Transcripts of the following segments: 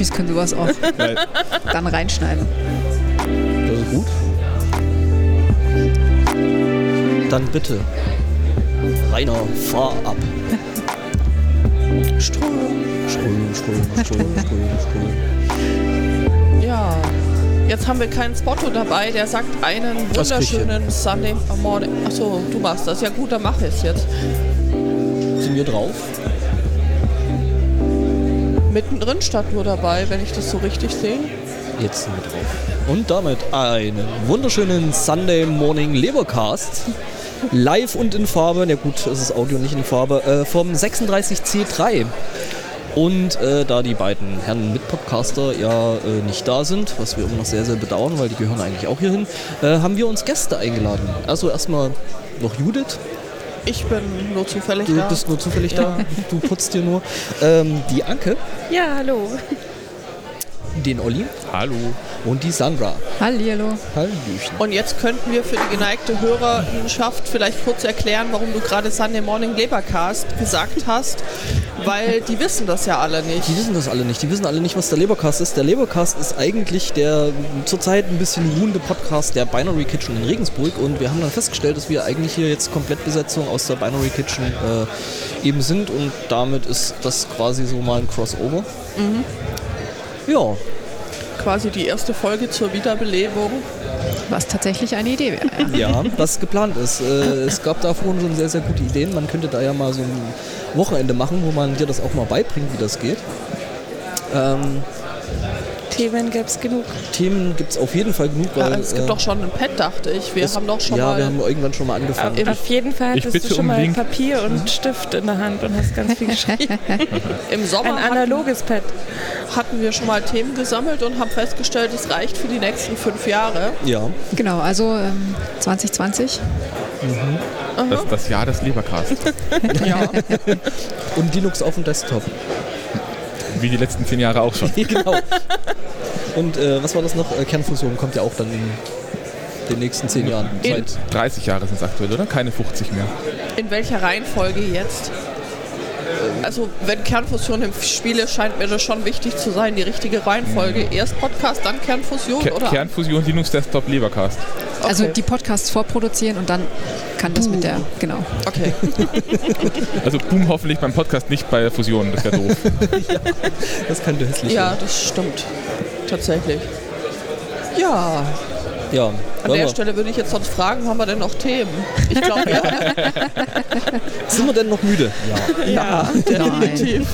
Profis können sowas auch dann reinschneiden. Das ist gut. Dann bitte. Rainer, fahr ab. Ström. Ström, Ström, Ström, Ström, Ström. Ja. Jetzt haben wir keinen Spotto dabei, der sagt einen wunderschönen Sunday Morning. Achso, du machst das. Ja gut, dann mach es jetzt. Sind wir drauf? Mittendrin stand nur dabei, wenn ich das so richtig sehe. Jetzt sind wir drauf. Und damit einen wunderschönen Sunday Morning Lebercast. Live und in Farbe, na gut, es ist Audio nicht in Farbe, äh, vom 36C3. Und äh, da die beiden Herren Mitpodcaster ja äh, nicht da sind, was wir immer noch sehr, sehr bedauern, weil die gehören eigentlich auch hierhin, äh, haben wir uns Gäste eingeladen. Also erstmal noch Judith, Ich bin nur zufällig du da. bist nur zufällig da, du putzt hier nur. Ähm, die Anke, Ja, hallo. Den Olli Hallo. und die Sandra. Hallihallo. Hallöchen. Und jetzt könnten wir für die geneigte Hörerinschaft vielleicht kurz erklären, warum du gerade Sunday Morning Lebercast gesagt hast, weil die wissen das ja alle nicht. Die wissen das alle nicht. Die wissen alle nicht, was der Lebercast ist. Der Lebercast ist eigentlich der zurzeit ein bisschen ruhende Podcast der Binary Kitchen in Regensburg. Und wir haben dann festgestellt, dass wir eigentlich hier jetzt Komplettbesetzung aus der Binary Kitchen äh, eben sind. Und damit ist das quasi so mal ein Crossover. Ja, Quasi die erste Folge zur Wiederbelebung. Was tatsächlich eine Idee wäre. Ja. was geplant ist. Äh, es gab da vorhin schon sehr, sehr gute Ideen. Man könnte da ja mal so ein Wochenende machen, wo man dir das auch mal beibringt, wie das geht. Ähm, Themen gäbe es genug. Themen gibt es auf jeden Fall genug. Ja, Weil, es gibt äh, doch schon ein Pad, dachte ich. Wir es- haben doch schon ja, mal. wir haben irgendwann schon mal angefangen. Auf jeden Fall ich hattest bitte du schon um mal Link. Papier und Stift in der Hand und hast ganz viel geschrieben. Im Sommer Ein hatten, analoges Pad. hatten wir schon mal Themen gesammelt und haben festgestellt, es reicht für die nächsten fünf Jahre. ja, Genau, also ähm, 2020. Das, das Jahr des Lebercasts. Ja. und Linux auf dem Desktop. Wie die letzten zehn Jahre auch schon. genau. Und äh, was war das noch? Äh, Kernfusion kommt ja auch dann in den nächsten zehn Jahren. In- Seit 30 Jahre sind es aktuell, oder? Keine 50 mehr. In welcher Reihenfolge jetzt? Also, wenn Kernfusion im Spiel ist, scheint mir das schon wichtig zu sein, die richtige Reihenfolge. Erst Podcast, dann Kernfusion, Ke oder? Kernfusion, Linux Desktop, Lebercast. Also Okay. die Podcasts vorproduzieren und dann kann das mit der, genau. Okay. Also Boom hoffentlich beim Podcast, nicht bei Fusion, das wäre doof. das könnte hässlich Ja, werden. das stimmt. Tatsächlich. Ja, Ja, an der wir, Stelle würde ich jetzt sonst fragen, haben wir denn noch Themen? Ich glaube ja. sind wir denn noch müde? Ja. ja, definitiv.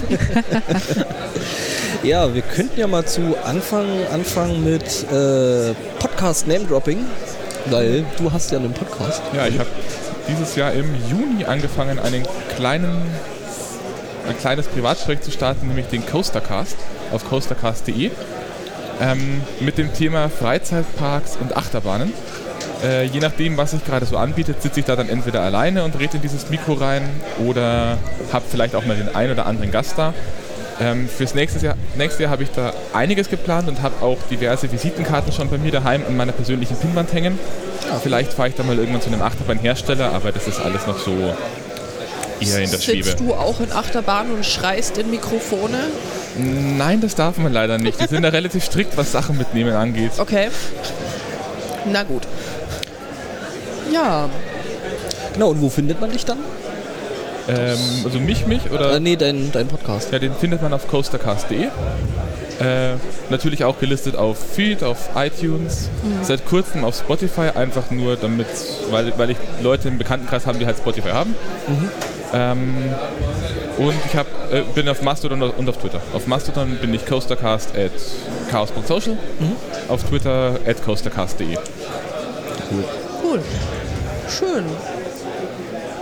Ja, wir könnten ja mal zu Anfang anfangen mit äh, Podcast Name Dropping, weil du hast ja einen Podcast. Ja, ich habe dieses Jahr im Juni angefangen, einen kleinen, ein kleines Privatprojekt zu starten, nämlich den Coastercast auf coastercast.de ähm, mit dem Thema Freizeitparks und Achterbahnen. Äh, je nachdem, was sich gerade so anbietet, sitze ich da dann entweder alleine und rede in dieses Mikro rein oder habe vielleicht auch mal den einen oder anderen Gast da. Ähm, fürs nächste Jahr, nächste Jahr habe ich da einiges geplant und habe auch diverse Visitenkarten schon bei mir daheim an meiner persönlichen Pinnwand hängen. Vielleicht fahre ich da mal irgendwann zu einem Achterbahnhersteller, aber das ist alles noch so eher in der Schwebe. Sitzt du auch in Achterbahn und schreist in Mikrofone? Nein, das darf man leider nicht. Die sind da relativ strikt, was Sachen mitnehmen angeht. Okay. Na gut. Ja, Genau, und wo findet man dich dann? Ähm, also mich, mich oder? Äh, nee, dein, dein Podcast. Ja, den findet man auf coastercast.de. Äh, natürlich auch gelistet auf Feed, auf iTunes, seit kurzem auf Spotify, einfach nur damit, weil, weil ich Leute im Bekanntenkreis habe, die halt Spotify haben. Ähm, und ich hab, äh, bin auf Mastodon und auf Twitter. Auf Mastodon bin ich coastercast at chaos.social, auf Twitter at coastercast.de. cool. Schön.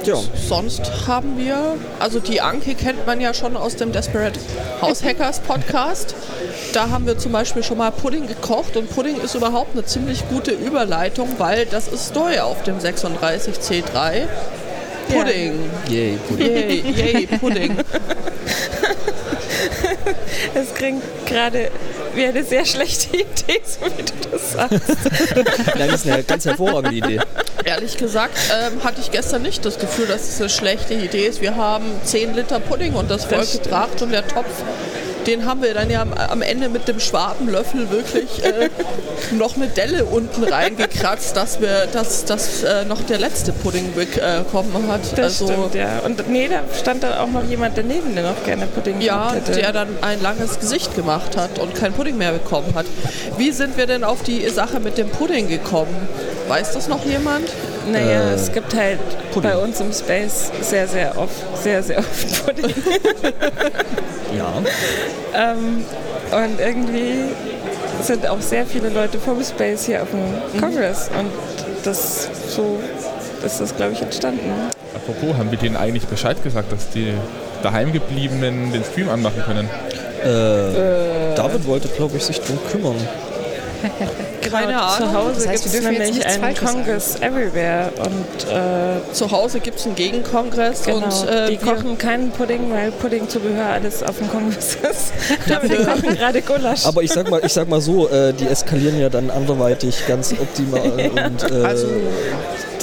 Ja. Sonst haben wir, also die Anke kennt man ja schon aus dem Desperate House Hackers Podcast. Da haben wir zum Beispiel schon mal Pudding gekocht und Pudding ist überhaupt eine ziemlich gute Überleitung, weil das ist Story auf dem 36C3. Pudding. Yay, Pudding. Yay, yay, Pudding. Es klingt gerade wie eine sehr schlechte Idee, so wie du das sagst. Nein, das ist eine ganz hervorragende Idee. Ehrlich gesagt ähm, hatte ich gestern nicht das Gefühl, dass es eine schlechte Idee ist. Wir haben 10 Liter Pudding und das Das gebracht und der Topf Den haben wir dann ja am, Ende mit dem Schwabenlöffel wirklich äh, noch eine Delle unten reingekratzt, dass wir, dass, dass äh, noch der letzte Pudding bekommen hat. Das also, stimmt, ja. Und nee, da stand da auch noch jemand daneben, der noch gerne Pudding Ja, hätte. der dann ein langes Gesicht gemacht hat und kein Pudding mehr bekommen hat. Wie sind wir denn auf die Sache mit dem Pudding gekommen? Weiß das noch jemand? Naja, Äh, es gibt halt Pudding. bei uns im Space sehr, sehr oft, sehr, sehr oft Pudding. Ja. ähm, und irgendwie sind auch sehr viele Leute vom Space hier auf dem Congress. Und das so ist das, glaube ich, entstanden. Apropos, haben wir denen eigentlich Bescheid gesagt, dass die daheimgebliebenen den Stream anmachen können? Äh, David wollte, glaube ich, sich drum kümmern. Keine Genau, Ahnung. Zu Hause Das heißt, gibt es nämlich nichts einen Falsches Congress Everywhere. Und äh, Zu Hause gibt es einen Gegenkongress genau, und äh, die wir- kochen keinen Pudding, weil Puddingzubehör alles auf dem Kongress ist. wir kochen gerade Gulasch. Aber ich sag mal, ich sag mal so, äh, die eskalieren ja dann anderweitig ganz optimal. und, äh, Also-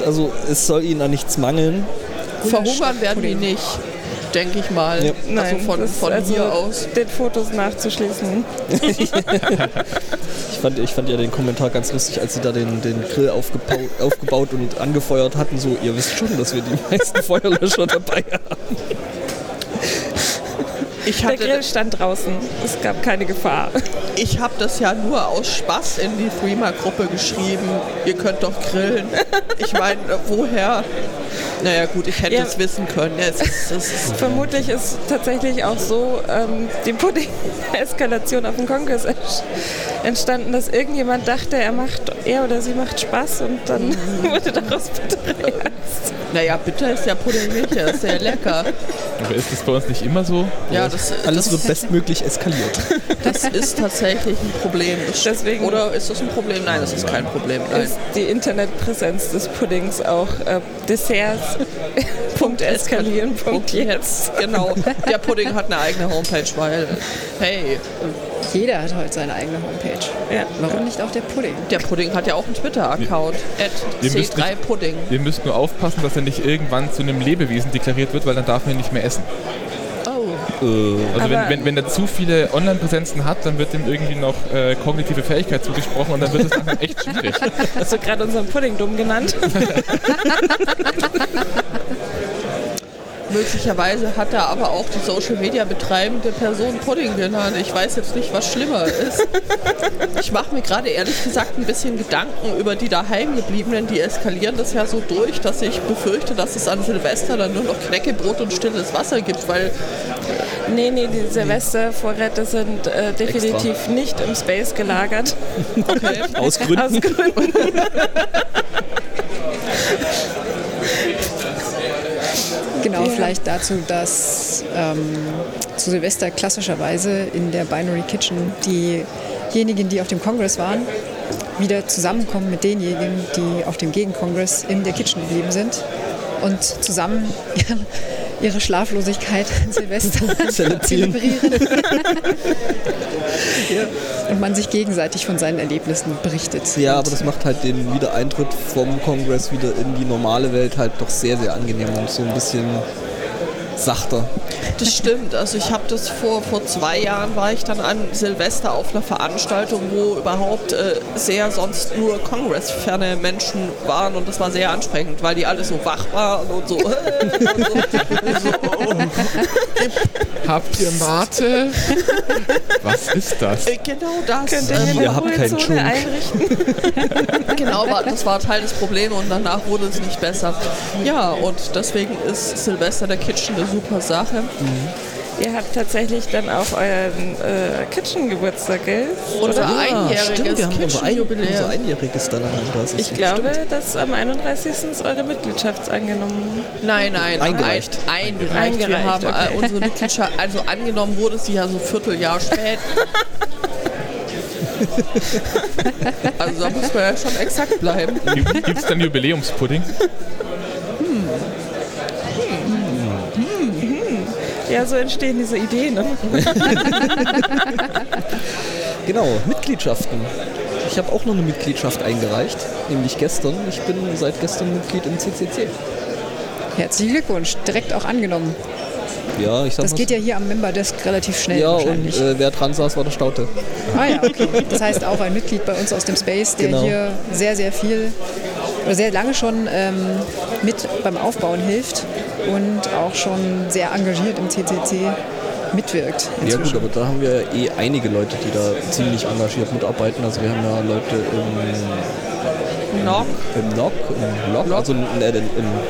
also es soll ihnen an nichts mangeln. verhungern werden die nicht, denke ich mal. Ja. Also von, das ist von also hier aus. den Fotos nachzuschließen. Ich fand, ich fand ja den Kommentar ganz lustig, als sie da den, den Grill aufgebaut, aufgebaut und angefeuert hatten. So, ihr wisst schon, dass wir die meisten Feuerlöscher dabei haben. Ich Der Grill stand draußen. Es gab keine Gefahr. Ich habe das ja nur aus Spaß in die Threema-Gruppe geschrieben. Ihr könnt doch grillen. Ich meine, woher? Naja gut, ich hätte Ja. es wissen können. Ja, es ist, es ist, Vermutlich ist tatsächlich auch so ähm, die Pudding-Eskalation auf dem Kongress ent- entstanden, dass irgendjemand dachte, er macht, er oder sie macht Spaß und dann Mhm. wurde daraus bitter ernst. Naja, bitter ist der Pudding nicht, er ist sehr lecker. Aber ist das bei uns nicht immer so? Ja, das, Alles das, wird bestmöglich eskaliert. das ist tatsächlich ein Problem. Das, Deswegen- oder ist das ein Problem? Nein, das ist kein Problem. Nein. Ist die Internetpräsenz des Puddings auch äh, Desserts. Punkt eskalieren. Punkt jetzt. Genau. Der Pudding hat eine eigene Homepage, weil, hey, Jeder hat heute seine eigene Homepage. Ja. Warum nicht auch der Pudding? der Pudding hat ja auch einen Twitter-Account. Ihr müsst nicht- C3Pudding. Ihr müsst nur aufpassen, dass er nicht irgendwann zu einem Lebewesen deklariert wird, weil dann darf man ihn nicht mehr essen. Oh. Äh, Also wenn, wenn, wenn er zu viele Online-Präsenzen hat, dann wird ihm irgendwie noch äh, kognitive Fähigkeit zugesprochen und dann wird es langsam echt schwierig. Hast du gerade unseren Pudding dumm genannt? Möglicherweise hat er aber auch die Social Media betreibende Person Pudding genannt. Ich weiß jetzt nicht, was schlimmer ist. Ich mache mir gerade ehrlich gesagt ein bisschen Gedanken über die daheimgebliebenen. Die eskalieren das ja so durch, dass ich befürchte, dass es an Silvester dann nur noch Knäckebrot und stilles Wasser gibt, weil Nee, nee, die Silvestervorräte sind äh, definitiv nicht im Space gelagert. okay, aus Gründen. Aus Gründen. Genau, vielleicht dazu, dass ähm, zu Silvester klassischerweise in der Binary Kitchen diejenigen, die auf dem Kongress waren, wieder zusammenkommen mit denjenigen, die auf dem Gegenkongress in der Kitchen geblieben sind und zusammen ihre, Schlaflosigkeit an Silvester Zelebrieren. zelebrieren. Und man sich gegenseitig von seinen Erlebnissen berichtet. Ja, aber das macht halt den Wiedereintritt vom Kongress wieder in die normale Welt halt doch sehr, sehr angenehm und so ein bisschen sachter. Das stimmt. Also ich habe das vor, vor zwei Jahren war ich dann an Silvester auf einer Veranstaltung, wo überhaupt äh, sehr sonst nur Congress-ferne Menschen waren und das war sehr ansprechend, weil die alle so wach waren und so. und so, so Habt ihr Mate? Was ist das? äh, genau das. Könnt ihr Ähm, ihr habt keinen Schunk. einrichten? genau, war, das war Teil des Problems und danach wurde es nicht besser. Ja, und deswegen ist Silvester der Kitchen super Sache. Ihr habt tatsächlich dann auch euren äh, Kitchen-Geburtstag, gell? Unser Oder? einjähriges stimmt, wir haben unser, ein, Kitchen-Jubiläum. unser einjähriges dann an das ist Ich glaube, dass am 31. ist eure Mitgliedschaft angenommen. Nein, nein, Eingereicht. Ein, eingereicht. Wir Eingereicht, haben okay. äh, unsere Mitgliedschaft, also angenommen wurde sie ja so ein Vierteljahr spät. also da muss man ja schon exakt bleiben. Gibt es dann Jubiläumspudding? Ja, so entstehen diese Ideen. Ne? Genau, Mitgliedschaften. Ich habe auch noch eine Mitgliedschaft eingereicht, nämlich gestern. Ich bin seit gestern Mitglied im CCC. Herzlichen Glückwunsch, direkt auch angenommen. Ja, ich sag Das mal geht so. ja hier am Member-Desk relativ schnell Ja, und wahrscheinlich. äh, wer dran saß, war der Staute. Ah ja, okay. Das heißt auch ein Mitglied bei uns aus dem Space, der Genau. hier sehr, sehr viel oder sehr lange schon ähm, mit beim Aufbauen hilft und auch schon sehr engagiert im CCC mitwirkt. Ja gut, inzwischen. aber da haben wir eh einige Leute, die da ziemlich engagiert mitarbeiten. Also wir haben ja Leute im, Noch. im NOC, im LOC, also äh, im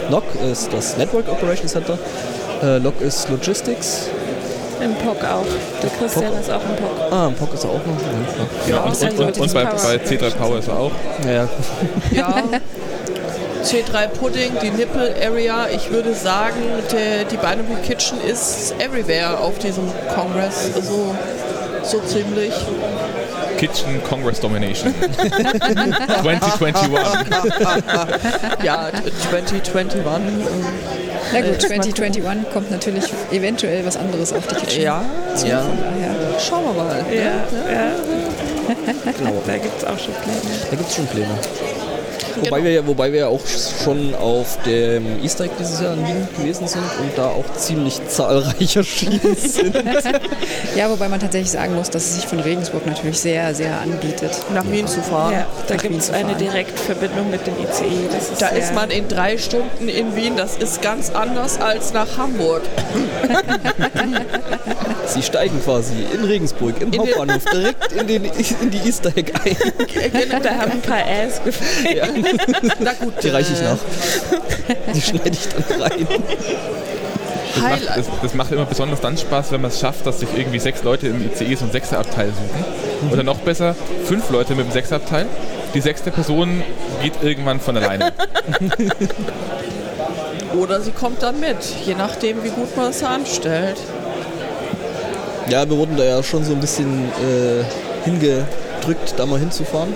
NOC ist das Network Operations Center, äh, LOC ist Logistics, Im POC auch. Der Christian ist auch im POC. ah, im POC ist er auch noch. Ja, Genau, und, und, und, und bei, Power bei C3 Power ist er auch. ja. ja. Ja. C3 Pudding, die Nipple Area. Ich würde sagen, der, die Binary Kitchen ist everywhere auf diesem Kongress. Also so ziemlich. Kitchen Congress Domination. 2021. Ja, 2021. ähm, Na gut, Äh, 2021 kommt natürlich eventuell was anderes auf die Kitchen. Ja, zu. ja. Von daher. Schauen wir mal. ne? Ja, ja. Da gibt es auch schon Pläne. Da gibt es schon Pläne. Wobei, wir, ja- wobei wir ja auch schon auf dem Easter Egg dieses Jahr in Wien gewesen sind und da auch ziemlich zahlreich erschienen sind. Ja, wobei man tatsächlich sagen muss, dass es sich von Regensburg natürlich sehr, sehr anbietet. Nach Wien zu fahren. Ja, da gibt es eine. Direktverbindung mit dem ICE. Das ist Da ist man in drei Stunden in Wien. Das ist ganz anders als nach Hamburg. Sie steigen quasi in Regensburg im den- Hauptbahnhof direkt in, den, in die Easter Egg ein. Da haben ein paar Äs gefehlt. Na gut, Die reiche ich äh, nach. Die schneide ich dann rein. Das macht, das, das macht immer besonders dann Spaß, wenn man es schafft, dass sich irgendwie sechs Leute im ICE so ein Sechserabteil suchen. Oder noch besser, fünf Leute mit dem Sechserabteil. Die sechste Person geht irgendwann von alleine. Oder sie kommt dann mit, je nachdem, wie gut man es anstellt. Ja, wir wurden da ja schon so ein bisschen äh, hingedrückt, da mal hinzufahren.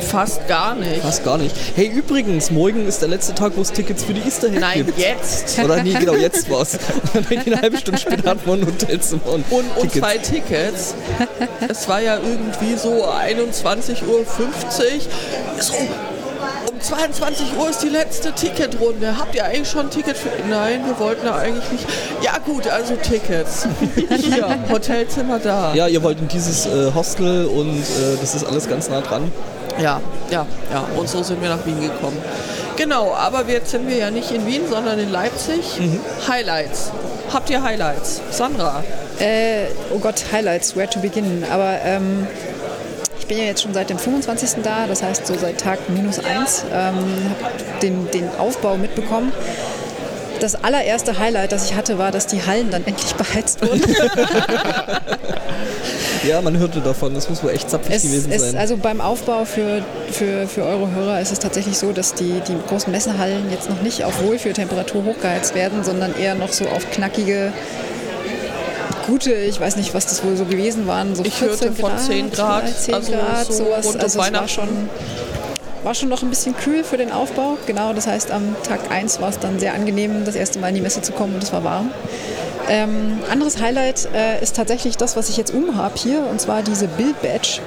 Fast gar nicht. Fast gar nicht. Hey, übrigens, morgen ist der letzte Tag, wo es Tickets für die Easter Egg Nein, gibt. jetzt. Oder nee, genau, jetzt war's. Und dann eine halbe Stunde später hat man ein Hotelzimmer und, Und, und Tickets. zwei Tickets. Es war ja irgendwie so 21.50 Uhr. So, um 22 Uhr ist die letzte Ticketrunde. Habt ihr eigentlich schon ein Ticket für. Nein, wir wollten da eigentlich nicht. Ja, gut, also Tickets. Hier, Hotelzimmer da. Ja, ihr wollt in dieses äh, Hostel und äh, das ist alles ganz nah dran. Ja, ja, ja. Und so sind wir nach Wien gekommen. Genau, aber jetzt sind wir ja nicht in Wien, sondern in Leipzig. Highlights. Habt ihr Highlights? Sandra? Äh, oh Gott, Highlights, where to begin. Aber ähm, ich bin ja jetzt schon seit dem 25. da, das heißt so seit Tag minus eins, ähm, habe den, den Aufbau mitbekommen. Das allererste Highlight, das ich hatte, war, dass die Hallen dann endlich beheizt wurden. Ja, man hörte davon, das muss wohl echt zapfig Es, gewesen es, sein. also beim Aufbau für, für, für eure Hörer ist es tatsächlich so, dass die, die großen Messehallen jetzt noch nicht auf Wohlfühltemperatur hochgeheizt werden, sondern eher noch so auf knackige, gute, ich weiß nicht, was das wohl so gewesen waren, so Ich 14 hörte von Grad, 10 Grad, vielleicht 10 also Grad, so sowas. rund um also es war schon, war schon noch ein bisschen kühl für den Aufbau. Genau, das heißt, am Tag 1 war es dann sehr angenehm, das erste Mal in die Messe zu kommen und es war warm. Ähm, anderes Highlight äh, ist tatsächlich das, was ich jetzt umhab hier, und zwar diese Build Badge.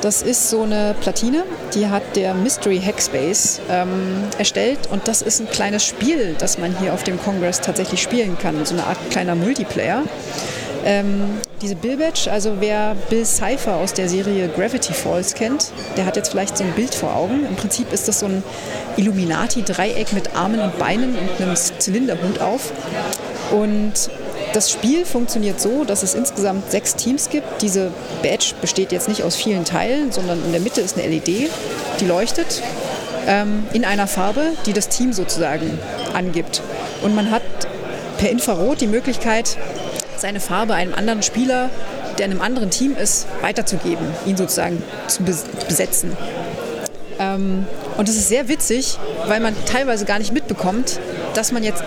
Das ist so eine Platine, die hat der Mystery Hackspace ähm, erstellt und das ist ein kleines Spiel, das man hier auf dem Congress tatsächlich spielen kann, so eine Art kleiner Multiplayer. Ähm, diese Bill Badge, also wer Bill Cipher aus der Serie Gravity Falls kennt, der hat jetzt vielleicht so ein Bild vor Augen. Im Prinzip ist das so ein Illuminati-Dreieck mit Armen und Beinen und einem Zylinderhut auf. Und das Spiel funktioniert so, dass es insgesamt sechs Teams gibt. Diese Badge besteht jetzt nicht aus vielen Teilen, sondern in der Mitte ist eine LED, die leuchtet ähm, in einer Farbe, die das Team sozusagen angibt. Und man hat per Infrarot die Möglichkeit, seine Farbe einem anderen Spieler, der in einem anderen Team ist, weiterzugeben, ihn sozusagen zu bes- besetzen. Ähm, und das ist sehr witzig, weil man teilweise gar nicht mitbekommt, dass man jetzt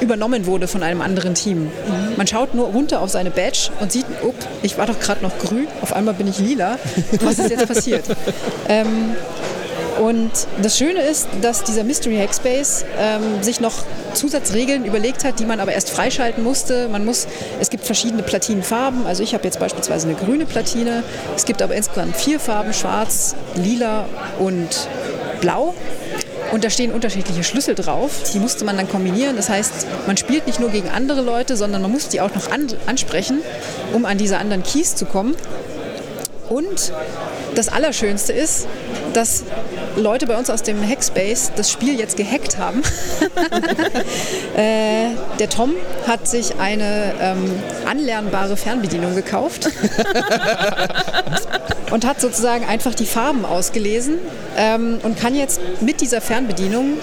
übernommen wurde von einem anderen Team. Man schaut nur runter auf seine Badge und sieht, up, ich war doch gerade noch grün, auf einmal bin ich lila. Was ist jetzt passiert? ähm, und das Schöne ist, dass dieser Mystery Hackspace ähm, sich noch Zusatzregeln überlegt hat, die man aber erst freischalten musste. Man muss, es gibt verschiedene Platinenfarben. Also ich habe jetzt beispielsweise eine grüne Platine. Es gibt aber insgesamt vier Farben: Schwarz, Lila und Blau. Und da stehen unterschiedliche Schlüssel drauf. Die musste man dann kombinieren. Das heißt, man spielt nicht nur gegen andere Leute, sondern man muss die auch noch an, ansprechen, um an diese anderen Keys zu kommen. Und das Allerschönste ist, dass Leute bei uns aus dem Hackspace das Spiel jetzt gehackt haben. äh, der Tom hat sich eine ähm, anlernbare Fernbedienung gekauft und hat sozusagen einfach die Farben ausgelesen ähm, und kann jetzt mit dieser Fernbedienung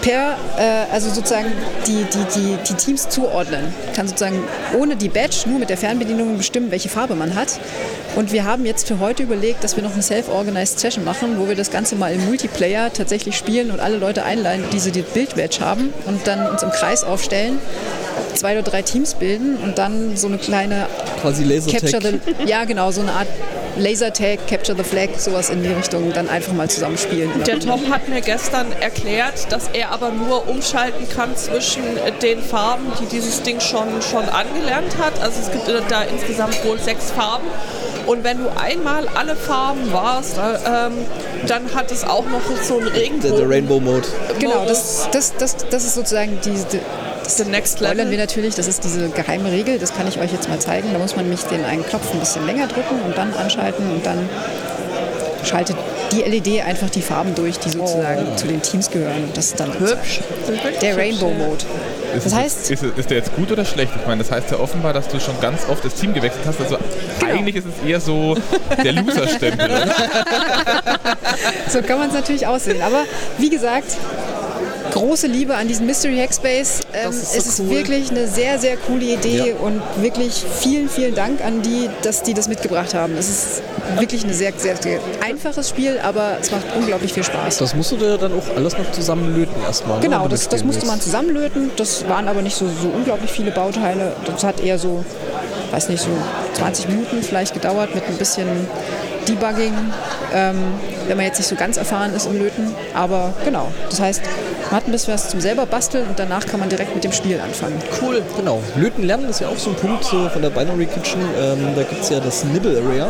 per, äh, also sozusagen die, die, die, die Teams zuordnen. Kann sozusagen ohne die Badge nur mit der Fernbedienung bestimmen, welche Farbe man hat. Und wir haben jetzt für heute überlegt, dass wir noch eine Self-Organized Session machen, wo wir das Ganze mal im Multiplayer tatsächlich spielen und alle Leute einladen, die so die Bild-Badge haben und dann uns im Kreis aufstellen zwei oder drei Teams bilden und dann so eine kleine Quasi Lasertag. Capture the, ja genau, so eine Art Lasertag, Capture the Flag, sowas in die Richtung dann einfach mal zusammenspielen. Der Tom hat mir gestern erklärt, dass er aber nur umschalten kann zwischen den Farben, die dieses Ding schon, schon angelernt hat. Also es gibt da insgesamt wohl sechs Farben. Und wenn du einmal alle Farben warst, ähm, dann hat es auch noch so einen Regenbogen. der Rainbow Mode. Genau, das, das, das, das ist sozusagen die, die The Next spoilern wir Level. natürlich, das ist diese geheime Regel, das kann ich euch jetzt mal zeigen. Da muss man nämlich den einen Knopf ein bisschen länger drücken und dann anschalten und dann schaltet die LED einfach die Farben durch, die sozusagen zu den Teams gehören. Und das ist dann Hübsch. der Rainbow Mode. Ist, Das heißt- jetzt, ist, ist der jetzt gut oder schlecht? Ich meine, das heißt ja offenbar, dass du schon ganz oft das Team gewechselt hast. Also Genau. eigentlich ist es eher so der Loser-Stempel. So kann man es natürlich aussehen. Aber wie gesagt, große Liebe an diesen Mystery Hackspace. Ähm, ist so es ist cool. wirklich eine sehr, sehr coole Idee Ja. und wirklich vielen, vielen Dank an die, dass die das mitgebracht haben. Es ist wirklich ein sehr, sehr, sehr einfaches Spiel, aber es macht unglaublich viel Spaß. Das musst du dir dann auch alles noch zusammenlöten erstmal. ne, Genau, du das, das musste man zusammenlöten. Das waren aber nicht so, so unglaublich viele Bauteile. Das hat eher so, weiß nicht, so 20 Minuten vielleicht gedauert mit ein bisschen Debugging, ähm, wenn man jetzt nicht so ganz erfahren ist im Löten. Aber genau, das heißt, hat ein bisschen was zum selber basteln und danach kann man direkt mit dem Spiel anfangen. Cool. Genau. Löten lernen ist ja auch so ein Punkt äh, von der Binary Kitchen. Ähm, da gibt es ja das Nibble Area.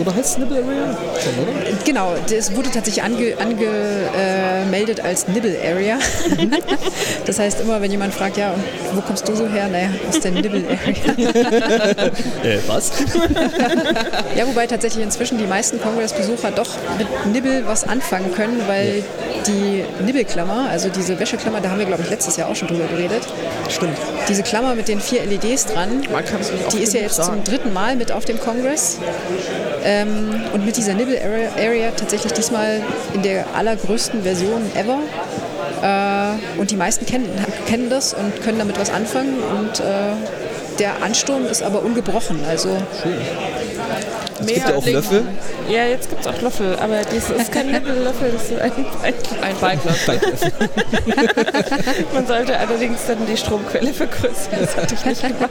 Oder heißt es Nibble Area? Schon, oder? Genau, das wurde tatsächlich angemeldet ange, äh, als Nibble Area. das heißt immer, wenn jemand fragt, ja, wo kommst du so her? Naja, aus der Nibble Area. Äh, was? Ja, wobei tatsächlich inzwischen die meisten Kongressbesucher doch mit Nibbel was anfangen können, weil die Nibbelklammer, also diese Wäscheklammer, da haben wir glaube ich letztes Jahr auch schon drüber geredet. Stimmt. Diese Klammer mit den vier LEDs dran, die ist ja jetzt sagen. zum dritten Mal mit auf dem Kongress. Ähm, und mit dieser Nibble Area, Area tatsächlich diesmal in der allergrößten Version ever. Äh, und die meisten kennen, kennen das und können damit was anfangen. Und äh, der Ansturm ist aber ungebrochen. Also Es gibt ja auch Löffel. Ja, jetzt gibt es auch Löffel, aber das ist kein Nibbellöffel, das ist ein. Ein. Man sollte allerdings dann die Stromquelle vergrößern, das hatte ich nicht gemacht.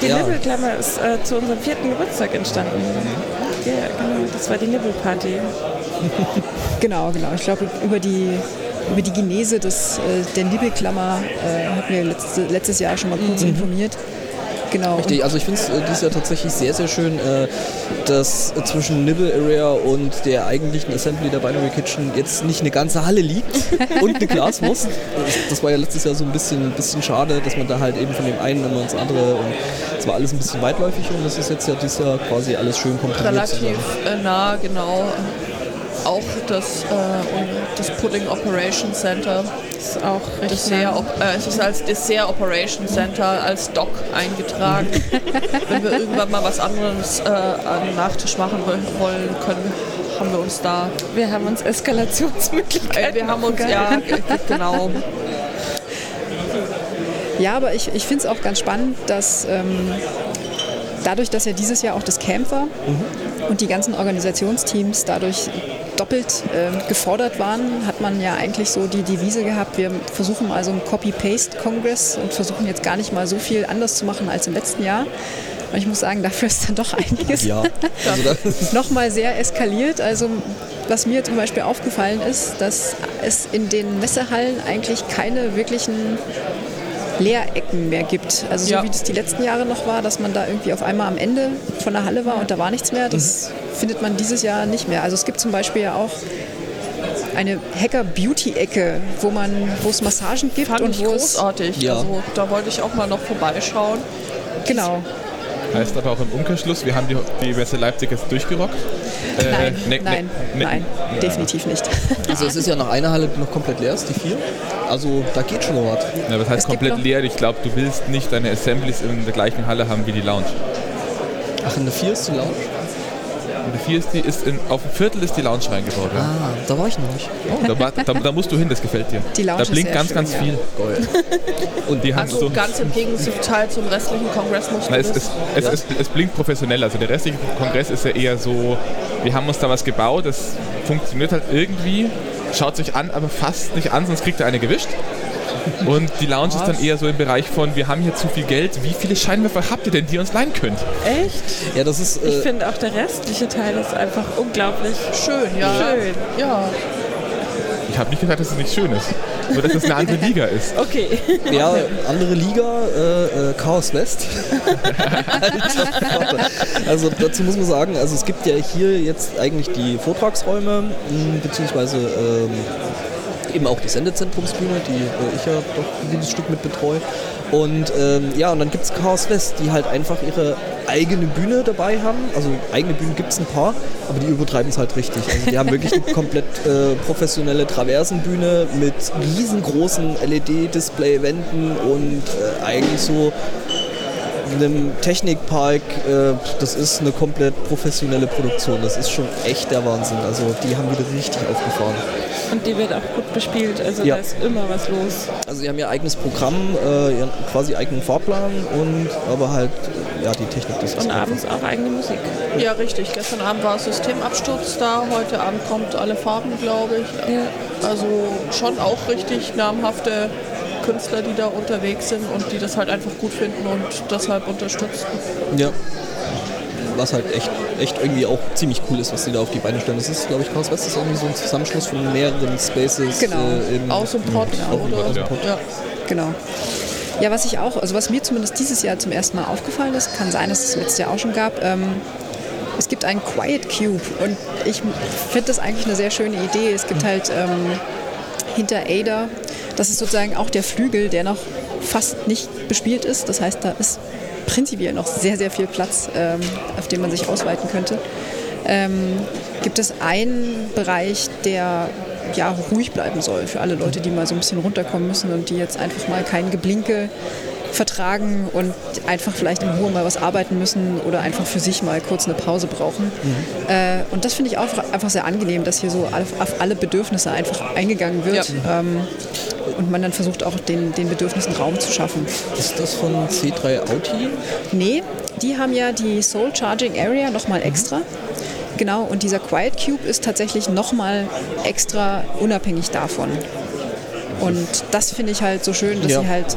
Die Ja. Nibbelklammer ist äh, zu unserem vierten Geburtstag entstanden. Ja, genau, das war die Nibbelparty. Genau, genau. Ich glaube, über die, über die Genese des, äh, der Nibbelklammer äh, hatten wir letzte, letztes Jahr schon mal kurz informiert. Genau. Richtig, also ich finde es äh, dieses Jahr tatsächlich sehr, sehr schön, äh, dass äh, zwischen Nibble Area und der eigentlichen Assembly der Binary Kitchen jetzt nicht eine ganze Halle liegt und eine Glaswurst. Das, das war ja letztes Jahr so ein bisschen, bisschen schade, dass man da halt eben von dem einen immer ins andere und es war alles ein bisschen weitläufig und das ist jetzt ja dieses Jahr quasi alles schön komprimiert Relativ zusammen. äh, nah, genau. Auch das, äh, das Pudding Operation Center. Das ist auch recht Dessert, äh, es ist als Dessert Operation Center, als Doc eingetragen. Wenn wir irgendwann mal was anderes äh, am Nachtisch machen wo- wollen, können, haben wir uns da. Wir haben uns Eskalationsmöglichkeiten Äh, wir haben uns, ja, genau. ja, aber ich, ich finde es auch ganz spannend, dass ähm, dadurch, dass ja dieses Jahr auch das Camp war und die ganzen Organisationsteams dadurch doppelt ähm, gefordert waren, hat man ja eigentlich so die Devise gehabt, wir versuchen mal so einen Copy-Paste-Kongress und versuchen jetzt gar nicht mal so viel anders zu machen als im letzten Jahr. Und ich muss sagen, dafür ist dann doch einiges Ja, also nochmal sehr eskaliert. Also was mir zum Beispiel aufgefallen ist, dass es in den Messehallen eigentlich keine wirklichen Leerecken mehr gibt. Also so Ja. wie das die letzten Jahre noch war, dass man da irgendwie auf einmal am Ende von der Halle war und da war nichts mehr, das findet man dieses Jahr nicht mehr. Also es gibt zum Beispiel ja auch eine Hacker-Beauty-Ecke, wo man, wo es Massagen gibt Fand und ich wo es großartig. Ja. Also da wollte ich auch mal noch vorbeischauen. genau. Heißt aber auch im Umkehrschluss, wir haben die, die Messe Leipzig jetzt durchgerockt. Äh, Nein, ne- ne- nein, ne- nein, definitiv nicht. Also es ist ja noch eine Halle, die noch komplett leer ist, die vier. Also da geht schon noch was. Ja, was heißt Es komplett leer? Ich glaube, du willst nicht deine Assemblies in der gleichen Halle haben wie die Lounge. Ach, in der vier ist die Lounge? Und die vier ist die, ist in, auf dem Viertel ist die Lounge reingebaut. Ja. Ah, da war ich noch nicht. Oh, da, war- da, da musst du hin, das gefällt dir. Die Lounge da ist blinkt ganz, schön, ganz ja. viel. Geil. Und die haben Also so. ganz im Gegenteil zum restlichen Kongress musst du Na, es, das. es, es, es, es blinkt professionell. Also der restliche Kongress ist ja eher so, wir haben uns da was gebaut, das funktioniert halt irgendwie, schaut sich an, aber fast nicht an, sonst kriegt er eine gewischt. Und die Lounge ist dann eher so im Bereich von, wir haben hier zu viel Geld, wie viele Scheinwerfer habt ihr denn, die ihr uns leihen könnt? Echt? Ja, das ist. Ich Äh, finde auch der restliche Teil ist einfach unglaublich Schön, ja. schön. Ja. Ich habe nicht gesagt, dass es nicht schön ist, nur dass es eine andere Liga ist. Okay. ja, andere Liga, äh, äh, Chaos West. also dazu muss man sagen, also es gibt ja hier jetzt eigentlich die Vortragsräume, mh, beziehungsweise ähm, eben auch die Sendezentrumsbühne, die äh, ich ja doch dieses Stück mit betreue. Und ähm, ja, und dann gibt es Chaos West, die halt einfach ihre eigene Bühne dabei haben. Also eigene Bühnen gibt es ein paar, aber die übertreiben es halt richtig. Also die haben wirklich eine komplett äh, professionelle Traversenbühne mit riesengroßen LED-Display-Wänden und äh, eigentlich so einem Technikpark, äh, das ist eine komplett professionelle Produktion. Das ist schon echt der Wahnsinn. Also die haben wieder richtig aufgefahren. Und die wird auch gut bespielt, also Ja. da ist immer was los. Also sie haben ihr eigenes Programm, äh, ihren quasi eigenen Fahrplan und aber halt ja die Technik das ist Und einfach- abends auch eigene Musik. ja, richtig. Gestern Abend war Systemabsturz da, heute Abend kommt alle Farben, glaube ich. Ja. Also schon auch richtig namhafte Künstler, die da unterwegs sind und die das halt einfach gut finden und deshalb unterstützen. Ja. Was halt echt, echt irgendwie auch ziemlich cool ist, was sie da auf die Beine stellen. Das ist, glaube ich, Chaos West ist irgendwie so ein Zusammenschluss von mehreren Spaces. Genau. Äh, im, Aus dem Auch im oder Aus dem Ja. Pott. ja. Genau. Ja, was ich auch, also was mir zumindest dieses Jahr zum ersten Mal aufgefallen ist, kann sein, dass es letztes Jahr auch schon gab, ähm, es gibt einen Quiet Cube und ich finde das eigentlich eine sehr schöne Idee. Es gibt halt ähm, hinter Ada, das ist sozusagen auch der Flügel, der noch fast nicht bespielt ist. Das heißt, da ist prinzipiell noch sehr, sehr viel Platz, ähm, auf den man sich ausweiten könnte. Ähm, gibt es einen Bereich, der ja ruhig bleiben soll für alle Leute, die mal so ein bisschen runterkommen müssen und die jetzt einfach mal kein Geblinke vertragen und einfach vielleicht in Ruhe mal was arbeiten müssen oder einfach für sich mal kurz eine Pause brauchen. Äh, und das finde ich auch einfach sehr angenehm, dass hier so auf, auf alle Bedürfnisse einfach eingegangen wird ähm, und man dann versucht auch den, den Bedürfnissen Raum zu schaffen. Ist das von C3 Auti? Nee, die haben ja die Soul Charging Area nochmal extra. Genau, und dieser Quiet Cube ist tatsächlich nochmal extra unabhängig davon. Und das finde ich halt so schön, dass Ja. sie halt